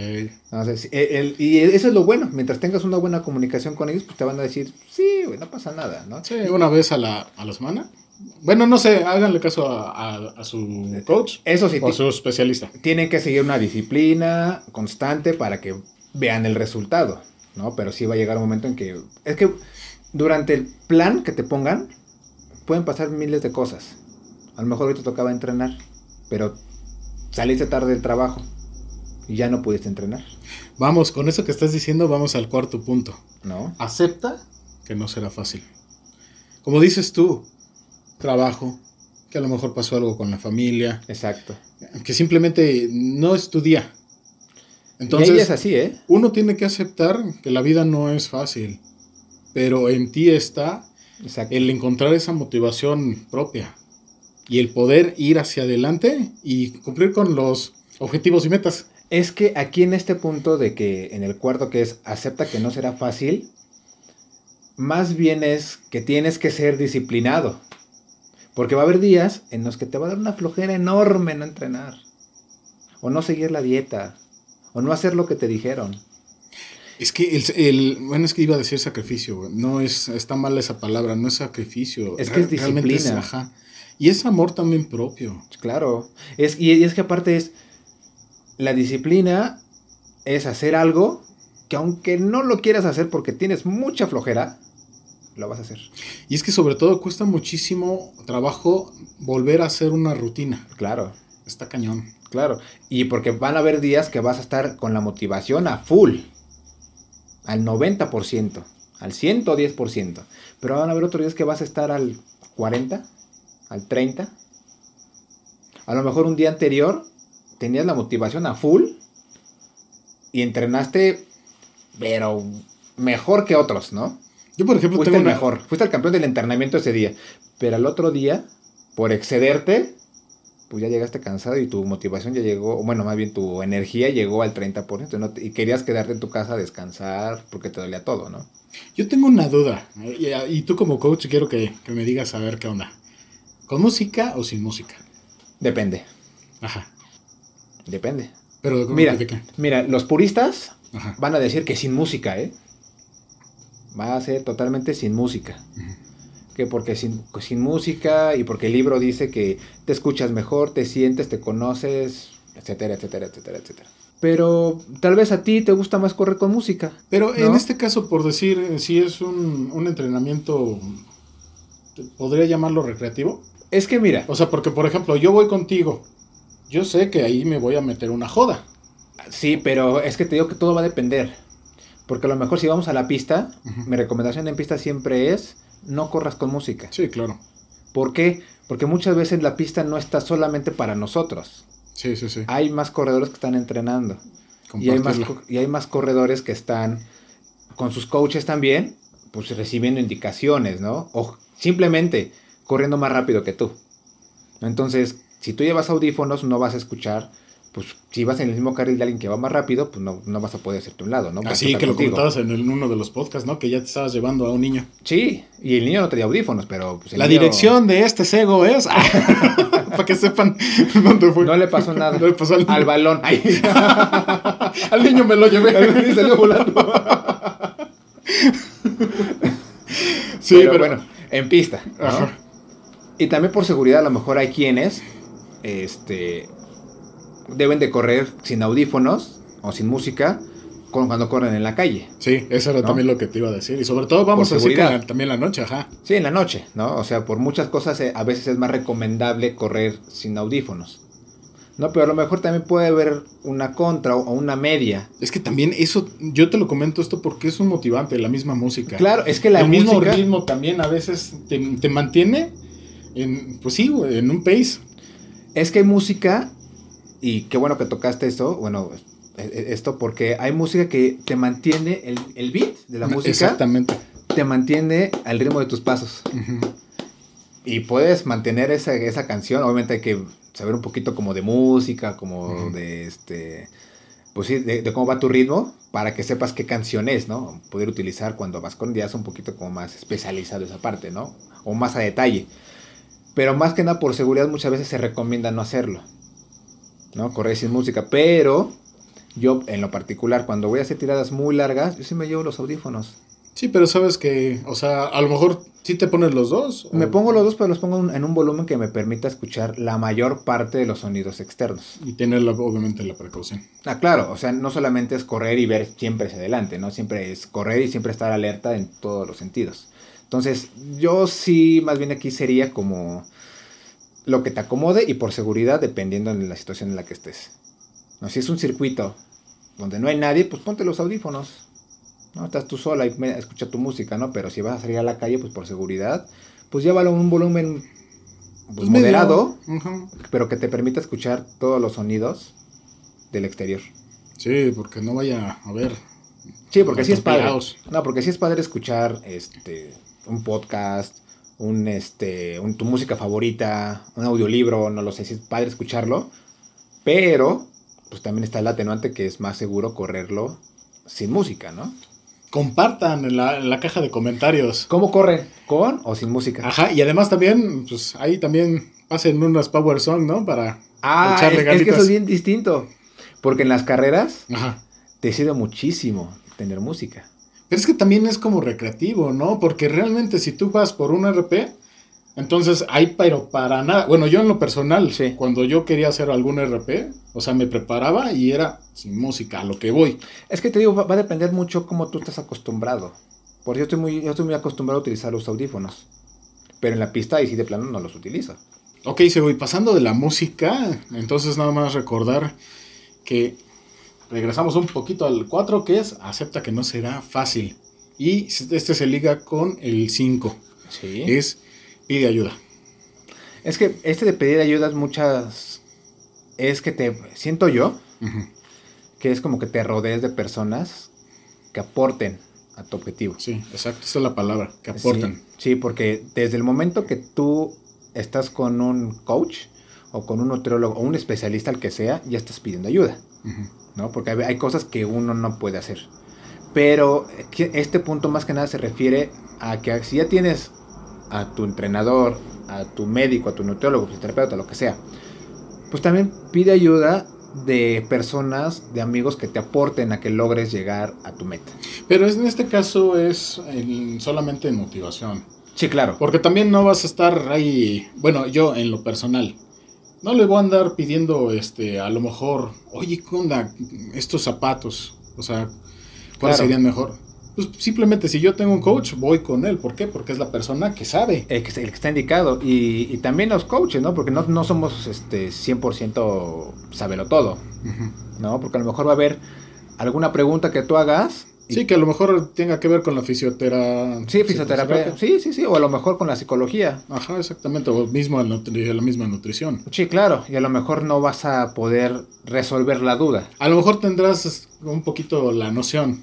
Entonces, el- el- y eso es lo bueno. Mientras tengas una buena comunicación con ellos, pues te van a decir, sí, güey, no pasa nada, ¿no? Sí, una vez a la, a la semana. Bueno, no sé, háganle caso a, a- a su coach Eso sí, o a su especialista. tienen que seguir una disciplina constante para que vean el resultado, ¿no? Pero sí va a llegar un momento en que... Es que durante el plan que te pongan, pueden pasar miles de cosas. A lo mejor hoy te tocaba entrenar, pero saliste tarde del trabajo y ya no pudiste entrenar, Vamos, con eso que estás diciendo, vamos al cuarto punto. ¿no? Acepta que no será fácil. Como dices tú, trabajo, que a lo mejor pasó algo con la familia, Exacto. que simplemente no es tu día. y Entonces, ahí es así, ¿eh? uno tiene que aceptar que la vida no es fácil, pero en ti está Exacto. el encontrar esa motivación propia y el poder ir hacia adelante y cumplir con los objetivos y metas. Es que aquí en este punto de que en el cuarto que es acepta que no será fácil, más bien es que tienes que ser disciplinado. Porque va a haber días en los que te va a dar una flojera enorme no entrenar. O no seguir la dieta. O no hacer lo que te dijeron. Es que el, el- bueno, es que iba a decir sacrificio, güey. no es, está mal esa palabra, no es sacrificio. Es que es disciplina. ajá. Y es amor también propio. Claro. Es, y es que aparte es. La disciplina es hacer algo que aunque no lo quieras hacer porque tienes mucha flojera, lo vas a hacer. Y es que sobre todo cuesta muchísimo trabajo volver a hacer una rutina. Claro. Está cañón. Claro, y porque van a haber días que vas a estar con la motivación a full, al 90%, al 110%, pero van a haber otros días que vas a estar al 40, al 30. A lo mejor un día anterior tenías la motivación a full y entrenaste, pero mejor que otros, ¿no? Yo, por ejemplo, Fuiste tengo el una- mejor, fuiste el campeón del entrenamiento ese día. Pero al otro día, por excederte, pues ya llegaste cansado y tu motivación ya llegó, bueno, más bien tu energía llegó al 30%, ¿no? Y querías quedarte en tu casa a descansar porque te dolía todo, ¿no? Yo tengo una duda. eh, Y, tú como coach quiero que, que me digas a ver qué onda. ¿Con música o sin música? Depende, Ajá. depende. Pero ¿cómo Mira, mira, los puristas Ajá. van a decir que sin música, ¿eh? Va a ser totalmente sin música. Ujú. Que porque sin, sin música y porque el libro dice que te escuchas mejor, te sientes, te conoces, etcétera, etcétera, etcétera, etcétera. Pero tal vez a ti te gusta más correr con música. Pero en este caso, por decir, eh, si es un, un entrenamiento, ¿te- ¿podría llamarlo recreativo? Es que mira, O sea, porque por ejemplo, yo voy contigo. Yo sé que ahí me voy a meter una joda. sí, pero es que te digo que todo va a depender. Porque a lo mejor si vamos a la pista, mi recomendación en pista siempre es no corras con música. Sí, claro. ¿Por qué? Porque muchas veces la pista no está solamente para nosotros. Sí, sí, sí. Hay más corredores que están entrenando. Y hay, más, y hay más corredores que están con sus coaches también, pues recibiendo indicaciones, ¿no? O simplemente corriendo más rápido que tú. Entonces, si tú llevas audífonos, no vas a escuchar, pues si vas en el mismo carril de alguien que va más rápido, pues no, no vas a poder hacerte un lado, ¿no? Así que lo contigo. comentabas en el- uno de los podcasts, ¿no? Que ya te estabas llevando a un niño. Sí, y el niño no traía audífonos, pero... pues, La niño dirección de este cego es. <laughs> Para que sepan dónde fue. No le pasó nada. No le pasó al niño. Al balón. <laughs> Al niño me lo llevé. Y salió volando. <laughs> Sí, pero, pero, bueno, en pista. ¿no? Ajá. Y también por seguridad, a lo mejor hay quienes este, deben de correr sin audífonos o sin música cuando corren en la calle. Sí, eso era ¿No? también lo que te iba a decir. Y sobre todo vamos a decir que seguridad. la- también la noche, ajá. Sí, en la noche, ¿no? O sea, por muchas cosas eh, a veces es más recomendable correr sin audífonos. No, pero a lo mejor también puede haber una contra o una media. Es que también eso, yo te lo comento esto porque es un motivante, la misma música. Claro, es que la el mismo música... ritmo también a veces te, te mantiene en, pues sí, en un pace. Es que hay música, y qué bueno que tocaste eso, bueno, e- e- esto porque hay música que te mantiene, el, el beat de la música Exactamente. te mantiene al ritmo de tus pasos. Y puedes mantener esa, esa canción, obviamente hay que saber un poquito como de música, como de este, pues sí, de, de cómo va tu ritmo, para que sepas qué canción es, ¿no? Poder utilizar cuando vas con es un poquito como más especializado esa parte, ¿no? O más a detalle. Pero más que nada por seguridad muchas veces se recomienda no hacerlo, ¿no? Correr sin música, pero yo en lo particular cuando voy a hacer tiradas muy largas, yo sí me llevo los audífonos. Sí, pero sabes que, o sea, a lo mejor sí te pones los dos. o- Me pongo los dos, pero los pongo en- un volumen que me permita escuchar la mayor parte de los sonidos externos. Y tener la- obviamente la precaución. Ah, claro, o sea, no solamente es correr y ver siempre hacia adelante, ¿no? Siempre es correr y siempre estar alerta en todos los sentidos. Entonces, yo sí, más bien aquí sería como lo que te acomode y por seguridad, dependiendo de la situación en la que estés. ¿No? Si es un circuito donde no hay nadie, pues ponte los audífonos. ¿no? Estás tú sola y me- escucha tu música, ¿no? Pero si vas a salir a la calle, pues por seguridad, pues llévalo a un volumen pues, moderado, pero que te permita escuchar todos los sonidos del exterior. Sí, porque no vaya a ver. Sí, porque sí es padre. No, porque sí es padre escuchar este un podcast, un este, un, tu música favorita, un audiolibro, no lo sé, si es padre escucharlo, pero pues también está el atenuante que es más seguro correrlo sin música, ¿no? Compartan en la, en la caja de comentarios. ¿Cómo corren? ¿Con o sin música? Ajá, y además también, pues ahí también pasen unas Power Song, ¿no? Para. Ah, echarle es, es que eso es bien distinto, porque en las carreras Ajá. te sirve muchísimo tener música. Pero es que también es como recreativo, ¿no? Porque realmente si tú vas por un RP, entonces hay pero para nada. Bueno, yo en lo personal, Sí. cuando yo quería hacer algún RP, o sea, me preparaba y era sin música, a lo que voy. Es que te digo, va, va a depender mucho cómo tú estás acostumbrado. Por yo estoy muy, yo estoy muy acostumbrado a utilizar los audífonos. Pero en la pista ahí sí de plano no los utilizo. Ok, se voy pasando de la música, entonces nada más recordar que regresamos un poquito al 4, que es acepta que no será fácil. Y este se liga con el 5, Sí. es pide ayuda. Es que este de pedir ayuda es muchas. Es que te. Siento yo que es como que te rodees de personas que aporten a tu objetivo. Sí, exacto, esa es la palabra, que aportan. Sí, sí, porque desde el momento que tú estás con un coach o con un nutriólogo o un especialista, al que sea, ya estás pidiendo ayuda. ¿No? Porque hay, hay cosas que uno no puede hacer. Pero este punto más que nada se refiere a que si ya tienes a tu entrenador, a tu médico, a tu nutriólogo, fisioterapeuta, lo que sea, pues también pide ayuda de personas, de amigos que te aporten a que logres llegar a tu meta. Pero en este caso es el- solamente en motivación. Sí, claro. Porque también no vas a estar ahí, bueno, yo en lo personal, no le voy a andar pidiendo, este, a lo mejor, oye, ¿qué onda? Estos zapatos, o sea, ¿cuáles Claro. serían mejor? Pues simplemente si yo tengo un coach, voy con él. ¿Por qué? Porque es la persona que sabe. El que, el que está indicado. Y, y también los coaches, ¿no? Porque no, no somos este, 100% sabelo todo. ¿no? Porque a lo mejor va a haber alguna pregunta que tú hagas. Sí, que a lo mejor tenga que ver con la fisioterapia. Sí, fisioterapia. Sí, sí, sí. O a lo mejor con la psicología. Ajá, exactamente. O mismo la misma nutrición. Sí, claro. Y a lo mejor no vas a poder resolver la duda. A lo mejor tendrás un poquito la noción,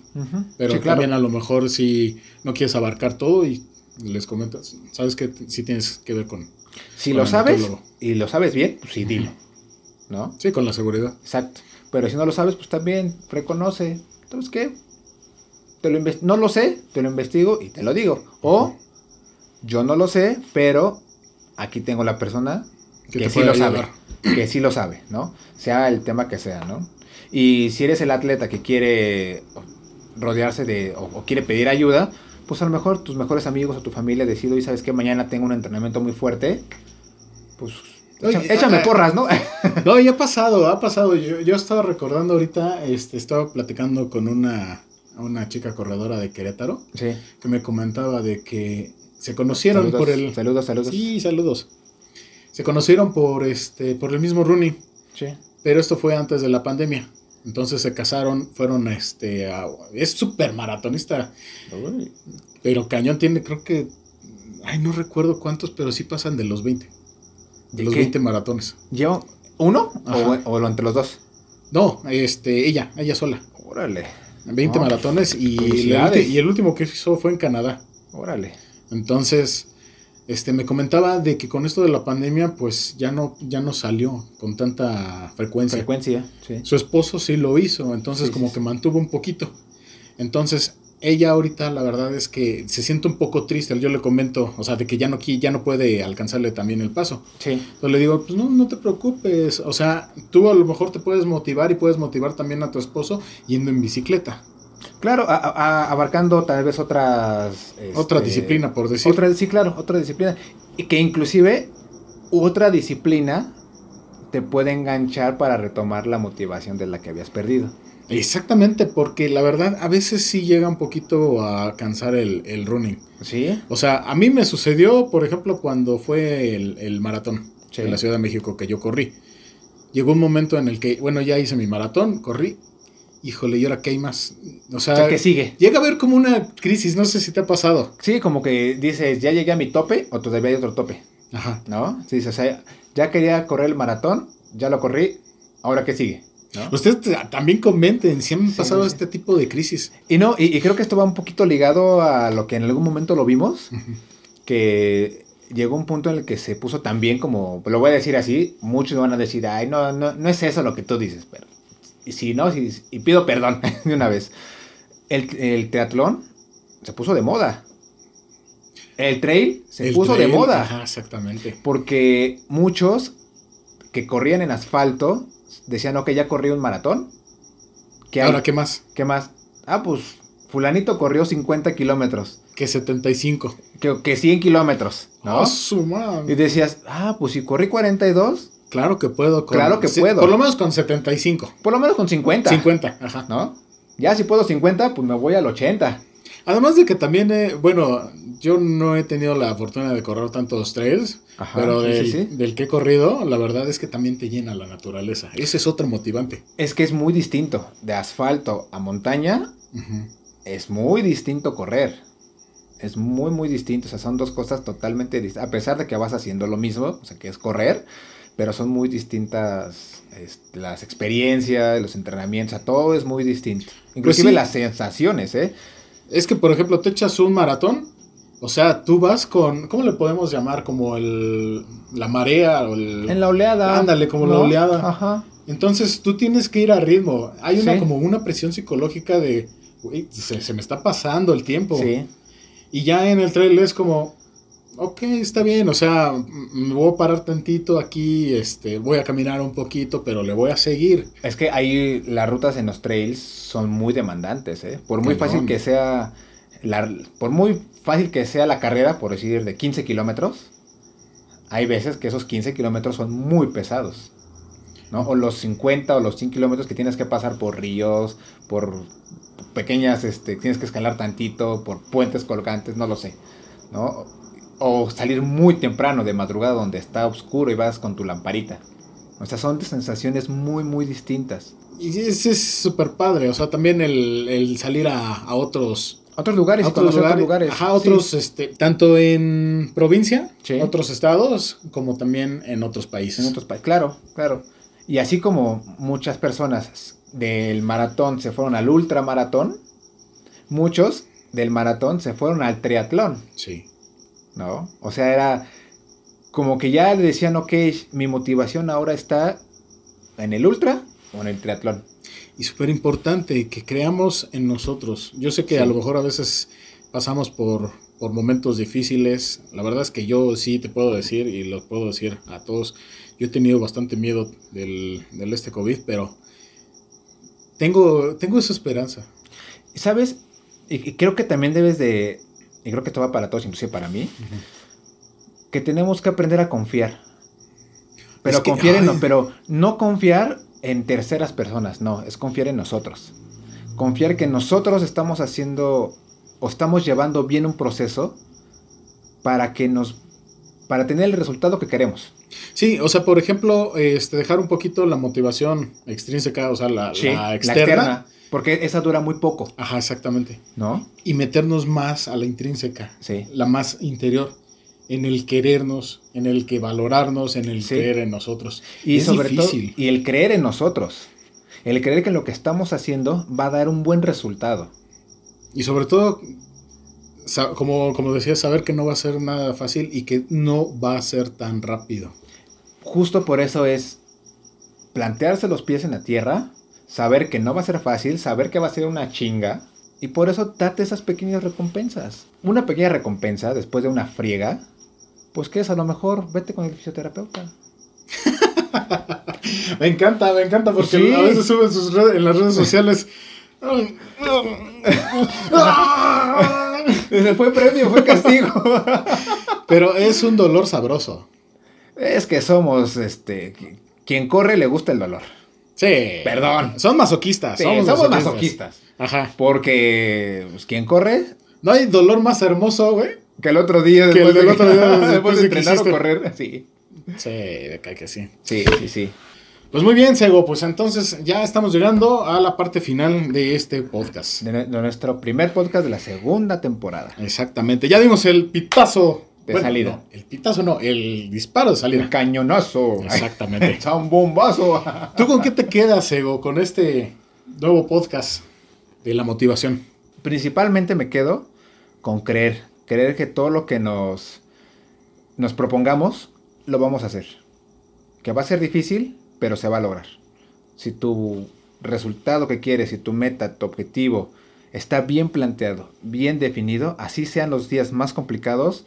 pero Sí, claro. también a lo mejor si no quieres abarcar todo y les comentas, sabes que sí tienes que ver con, Si con lo sabes y lo sabes bien, pues sí, dilo. ¿No? Sí, con la seguridad. Exacto. Pero si no lo sabes, pues también reconoce. Entonces, ¿qué? Te lo no lo sé, te lo investigo y te lo digo. O yo no lo sé, pero aquí tengo la persona Que sí lo sabe. Que sí lo sabe, ¿no? Sea el tema que sea, ¿no? Y si eres el atleta que quiere rodearse de o, o quiere pedir ayuda, pues a lo mejor tus mejores amigos o tu familia deciden, y sabes que mañana tengo un entrenamiento muy fuerte, pues échame ah, porras, ¿no? <laughs> No, ya ha pasado, ha pasado. Yo, yo estaba recordando ahorita, este, estaba platicando con una, una chica corredora de Querétaro sí. que me comentaba de que se conocieron Saludos, por el... Saludos, saludos. Sí, saludos. Se conocieron por, este, por el mismo running. Sí. Pero esto fue antes de la pandemia. Entonces se casaron, fueron este a- es súper maratonista, Uy. pero Cañón tiene creo que ay no recuerdo cuántos, pero sí pasan de los 20. De ¿De los qué? 20 maratones. ¿Yo? ¿Uno? Ajá. O, o lo entre los dos? No, este ella, ella sola. Órale, 20 Ah, maratones y, el y último que hizo fue en Canadá. órale. Entonces, este me comentaba de que con esto de la pandemia pues ya no ya no salió con tanta frecuencia. Frecuencia, sí. Su esposo sí lo hizo, entonces Sí, como sí, que mantuvo un poquito. Entonces, ella ahorita la verdad es que se siente un poco triste. Yo le comento, o sea, de que ya no, ya no puede alcanzarle también el paso. Sí. Entonces le digo, pues no, no te preocupes. O sea, tú a lo mejor te puedes motivar y puedes motivar también a tu esposo yendo en bicicleta. Claro, a- a- abarcando tal vez otras... Otra este, disciplina, por decir. Otra, sí, claro, otra disciplina. Y que inclusive otra disciplina te puede enganchar para retomar la motivación de la que habías perdido. Exactamente, porque la verdad a veces sí llega un poquito a cansar el, el running. ¿Sí? O sea, a mí me sucedió, por ejemplo, cuando fue el, el maratón Sí. en la Ciudad de México que yo corrí. Llegó un momento en el que, bueno, ya hice mi maratón, corrí. Híjole, ¿y ahora qué hay más? O O sea, sea, que sigue. llega a haber como una crisis, no sé si te ha pasado. Sí, como que dices, ya llegué a mi tope o todavía hay otro tope, Ajá. ¿no? Sí, o sea, ya quería correr el maratón, ya lo corrí, ahora qué sigue. ¿No? Ustedes también comenten si han pasado sí, sí. este tipo de crisis. Y no, y, y creo que esto va un poquito ligado a lo que en algún momento lo vimos, que llegó un punto en el que se puso tan bien como, lo voy a decir así, muchos van a decir, ay, no, no, no es eso lo que tú dices, pero, y si no, si, y pido perdón <laughs> de una vez. El, el triatlón se puso de moda. El trail se El puso de moda. Ajá, exactamente. Porque muchos que corrían en asfalto decían, ok, ya corrí un maratón. ¿Qué hay? Ahora, ¿qué más? ¿Qué más? Ah, pues fulanito corrió 50 kilómetros. Que 75. Que, que 100 kilómetros, ¿no? ¡Ah, su madre! Y decías, ah, pues si corrí 42, Claro que puedo. con- Claro que sí, puedo. Por lo menos con 75. por lo menos con 50. 50, ajá. ¿No? Ya si puedo 50, pues me voy al 80. Además de que también, eh, bueno, yo no he tenido la fortuna de correr tantos trails, Ajá, pero del, sí, sí. del que he corrido, la verdad es que también te llena la naturaleza. Ese es otro motivante. Es que es muy distinto. De asfalto a montaña, es muy distinto correr. Es muy, muy distinto. O sea, son dos cosas totalmente distintas. A pesar de que vas haciendo lo mismo, o sea, que es correr, pero son muy distintas este, las experiencias, los entrenamientos, o sea, todo es muy distinto. Inclusive sí. las sensaciones, ¿eh? Es que, por ejemplo, te echas un maratón, o sea, tú vas con, ¿cómo le podemos llamar? Como el, la marea o el... En la oleada. Ándale, como la oleada. Ajá. Entonces tú tienes que ir a ritmo. Hay una como una presión psicológica de, "Güey, se, se me está pasando el tiempo. Sí. Y ya en el trail es como, ok, está bien, o sea, me voy a parar tantito aquí, este, voy a caminar un poquito, pero le voy a seguir. Es que ahí las rutas en los trails son muy demandantes, ¿eh? Por muy Cañón. fácil que sea la, por muy fácil que sea la carrera, por decir, de 15 kilómetros, hay veces que esos 15 kilómetros son muy pesados, ¿no? O los 50 o los 100 kilómetros que tienes que pasar por ríos, por pequeñas, este, tienes que escalar tantito, por puentes colgantes, no lo sé, ¿no? O salir muy temprano de madrugada donde está oscuro y vas con tu lamparita. O sea, son sensaciones muy, muy distintas. Y es es súper padre, o sea, también el, el salir a, a otros, Otros lugares, a y conocer otros lugares. Ajá, otros, Sí. este, tanto en provincia, Sí. otros estados, como también en otros países. En otros países. Claro, claro. Y así como muchas personas del maratón se fueron al ultramaratón, muchos del maratón se fueron al triatlón, Sí. ¿No? O sea, era como que ya le decían, ok, mi motivación ahora está en el ultra o en el triatlón. Y súper importante que creamos en nosotros. Yo sé que Sí. a lo mejor a veces pasamos por, por momentos difíciles. La verdad es que yo sí te puedo decir, y lo puedo decir a todos, yo he tenido bastante miedo del, del este COVID, pero tengo, tengo esa esperanza. ¿Sabes? Y, y creo que también debes de, y creo que esto va para todos, inclusive para mí, que tenemos que aprender a confiar. Pero Es que, confiar en, ay. pero no confiar en terceras personas, no, es confiar en nosotros. Confiar que nosotros estamos haciendo o estamos llevando bien un proceso para que nos para tener el resultado que queremos. Sí, o sea, por ejemplo, este, dejar un poquito la motivación extrínseca, o sea, la, Sí, la externa. Porque esa dura muy poco, Ajá, exactamente. ¿no? Y meternos más a la intrínseca. Sí. la más interior, en el querernos, en el que valorarnos, en el Sí. creer en nosotros. Y Es sobre difícil. todo, y el creer en nosotros. El creer que lo que estamos haciendo va a dar un buen resultado. Y sobre todo, como, como decía, saber que no va a ser nada fácil y que no va a ser tan rápido. Justo por eso es plantearse los pies en la tierra, saber que no va a ser fácil, saber que va a ser una chinga. Y por eso date esas pequeñas recompensas. Una pequeña recompensa después de una friega, pues que es a lo mejor vete con el fisioterapeuta. <laughs> Me encanta, me encanta porque Sí. a veces suben sus redes, en las redes sociales. <laughs> fue premio, fue castigo. <laughs> Pero es un dolor sabroso. es que somos, este, quien corre le gusta el dolor. Sí. Perdón. Son masoquistas. Sí, somos, somos masoquistas. masoquistas. Ajá. Porque pues, quien corre, No hay dolor más hermoso, güey. que el otro día, Que el después, del de, otro día, <laughs> después después de entrenar o correr. Sí, Sí, de que sí. sí, sí, sí. Pues muy bien, Sego, pues entonces ya estamos llegando a la parte final de este podcast. De, de nuestro primer podcast de la segunda temporada. Exactamente, ya dimos el pitazo De salida. no, el pitazo no, el disparo de El salida. cañonazo. Exactamente. <laughs> un bombazo. <laughs> ¿Tú con qué te quedas, Sego, con este nuevo podcast de la motivación? Principalmente me quedo con creer. Creer que todo lo que nos, nos propongamos lo vamos a hacer. Que va a ser difícil, pero se va a lograr. Si tu resultado que quieres, si tu meta, tu objetivo está bien planteado, bien definido, así sean los días más complicados,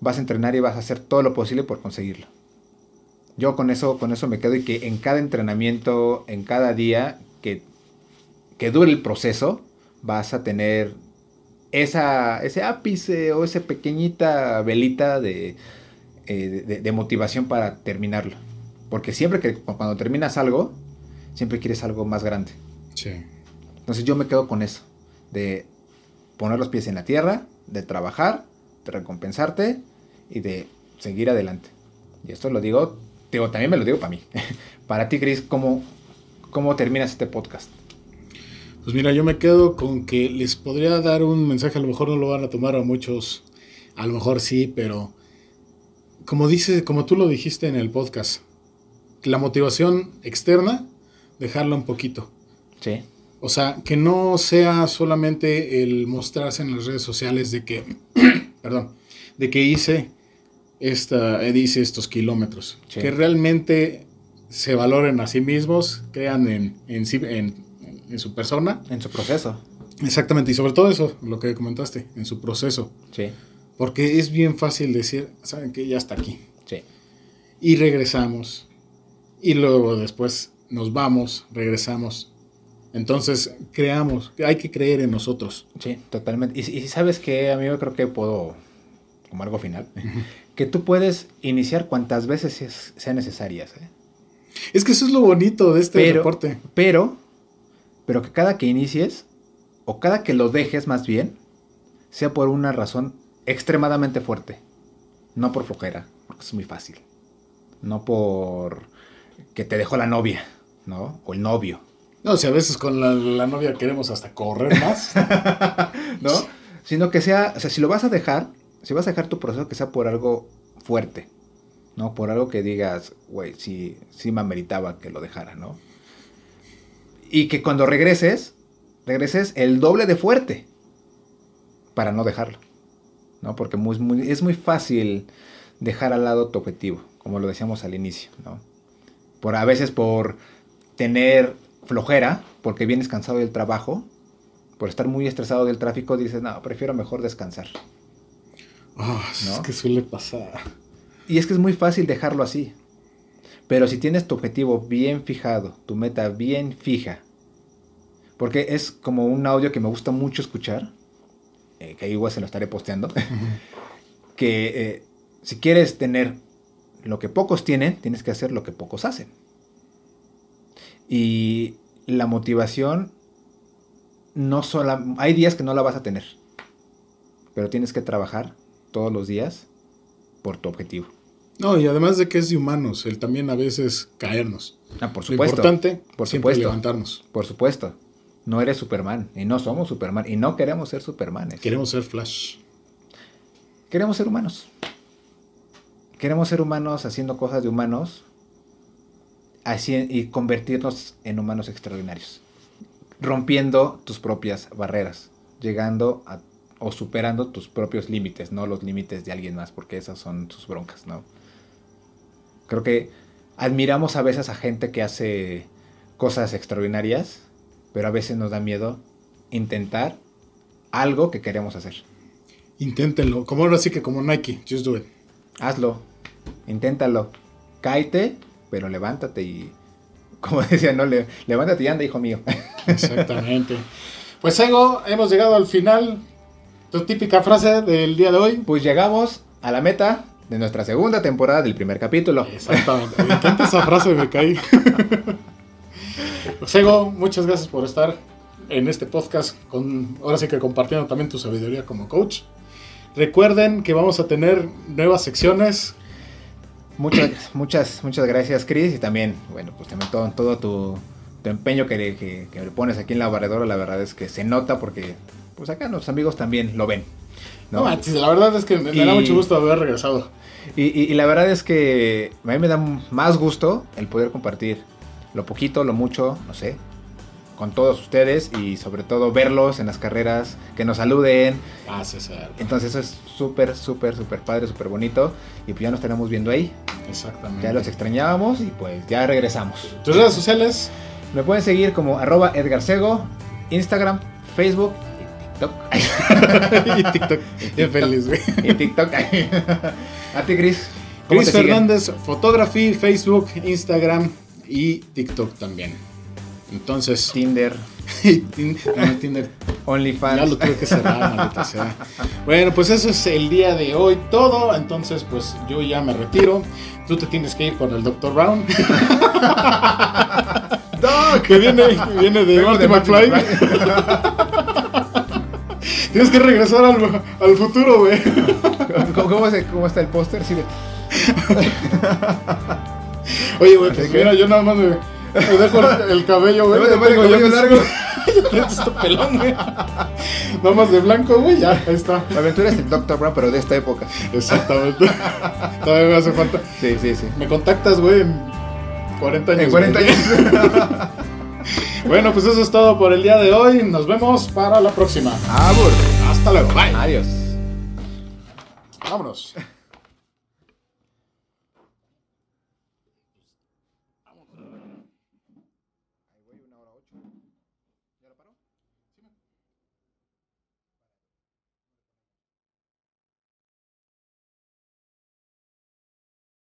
vas a entrenar y vas a hacer todo lo posible por conseguirlo. Yo con eso, con eso me quedo y que en cada entrenamiento, en cada día que, que dure el proceso, vas a tener esa, ese ápice o esa pequeñita velita de, eh, de, de motivación para terminarlo. Porque siempre que cuando terminas algo, siempre quieres algo más grande. Sí. Entonces yo me quedo con eso, de poner los pies en la tierra, de trabajar, de recompensarte y de seguir adelante. Y esto lo digo, digo también me lo digo para mí. <laughs> para ti, Chris, ¿cómo, ¿cómo terminas este podcast? Pues mira, yo me quedo con que les podría dar un mensaje, a lo mejor no lo van a tomar a muchos, a lo mejor sí, pero como dice, como tú lo dijiste en el podcast, la motivación externa, dejarla un poquito. Sí. O sea, que no sea solamente el mostrarse en las redes sociales de que, perdón, de que hice esta, eh, hice estos kilómetros. Sí. Que realmente se valoren a sí mismos, crean en, en, sí- en- en su persona. En su proceso. Exactamente, y sobre todo eso, lo que comentaste, en su proceso. Sí, Porque es bien fácil decir, ¿saben qué? Ya está aquí. sí. Y regresamos. Y luego después nos vamos, regresamos. Entonces, creamos, hay que creer en nosotros. Sí, totalmente. Y, y sabes que a mí yo creo que puedo, como algo final, <laughs> que tú puedes iniciar cuantas veces es- sean necesarias. ¿eh? Es que eso es lo bonito de este Pero- deporte. Pero, pero que cada que inicies, o cada que lo dejes más bien, sea por una razón extremadamente fuerte. No por flojera, porque es muy fácil. No por que te dejó la novia, ¿no? O el novio, No, si a veces con la, la novia queremos hasta correr más. <laughs> ¿no? Sino que sea, o sea, si lo vas a dejar, si vas a dejar tu proceso, que sea por algo fuerte, ¿no? Por algo que digas, güey, sí, sí me ameritaba que lo dejara, ¿no? Y que cuando regreses, regreses el doble de fuerte para no dejarlo, ¿no? Porque muy- muy- es muy fácil dejar al lado tu objetivo, como lo decíamos al inicio, ¿no? Por, a veces por tener flojera, porque vienes cansado del trabajo, por estar muy estresado del tráfico, dices, no, prefiero mejor descansar. Ah, Es ¿No? que suele pasar. Y es que es muy fácil dejarlo así. Pero si tienes tu objetivo bien fijado, tu meta bien fija, porque es como un audio que me gusta mucho escuchar, eh, que igual se lo estaré posteando, <laughs> que eh, si quieres tener lo que pocos tienen, tienes que hacer lo que pocos hacen. Y la motivación no sola, hay días que no la vas a tener, pero tienes que trabajar todos los días por tu objetivo. No, y además de que es de humanos, el también a veces caernos. Ah, por Lo supuesto. importante, por siempre supuesto. levantarnos. Por supuesto. No eres Superman. Y no somos Superman. Y no queremos ser Supermanes. Queremos ser Flash. Queremos ser humanos. Queremos ser humanos haciendo cosas de humanos así, y convertirnos en humanos extraordinarios. Rompiendo tus propias barreras. Llegando a, o superando tus propios límites, no los límites de alguien más, porque esas son sus broncas, ¿no? Creo que admiramos a veces a gente que hace cosas extraordinarias, pero a veces nos da miedo intentar algo que queremos hacer. Inténtenlo. Como ahora sí que como Nike. Just do it. Hazlo, inténtalo, cáete, pero levántate y, <laughs> como decía, no, Le- levántate y anda, hijo mío. <laughs> Exactamente. pues Ego, hemos llegado al final. Tu típica frase del día de hoy. Pues llegamos a la meta de nuestra segunda temporada del primer capítulo. Exactamente. Me encanta esa frase, me caí. <laughs> pues Ego, muchas gracias por estar en este podcast. Con, ahora sí que compartiendo también tu sabiduría como coach. Recuerden que vamos a tener nuevas secciones. Muchas, muchas, muchas gracias, Chris, y también, bueno, pues también todo, todo tu, tu empeño que, le- que, que le pones aquí en la barredora, la verdad es que se nota porque, pues acá nuestros amigos también lo ven. No, ¿no? la verdad es que me, da mucho gusto haber regresado. Y, y- y la verdad es que a mí me da más gusto el poder compartir lo poquito, lo mucho, no sé, con todos ustedes y sobre todo verlos en las carreras, que nos saluden. Ah, César. Entonces eso es súper, súper, súper padre, súper bonito. Y pues ya nos estaremos viendo ahí. Exactamente. Ya los extrañábamos y pues ya regresamos. Tus redes sociales. Me pueden seguir como arroba edgarsego, Instagram, Facebook y TikTok. <laughs> y TikTok. Bien feliz, güey. y TikTok. A ti, Chris. ¿cómo Chris te siguen? Fernández, Photography, Facebook, Instagram y TikTok también. Entonces, Tinder, <laughs> Tin- no, Tinder OnlyFans. ya lo tuve que cerrar, maldita sea. Bueno, pues eso es el día de hoy todo. Entonces, pues yo ya me retiro. Tú te tienes que ir con el Dr. Brown. <laughs> que viene, viene de Marty McFly. Tienes que regresar al, al futuro, güey. ¿Cómo, cómo se- cómo está el póster? Sí, Oye, güey, pues mira, yo nada más me, me dejo el, el cabello, güey. Pones tengo el cabello largo. <laughs> Ya está pelón, güey. Más de blanco, güey, ya, ahí está. La aventura es el Dr. Brown, pero de esta época. Exactamente. <laughs> Todavía me hace falta. Sí, sí, sí. Me contactas, güey, en 40 años. En 40 güey. años. <laughs> Bueno, pues eso es todo por el día de hoy. Nos vemos para la próxima. Abur. Hasta luego. Bye. Adiós. Vámonos.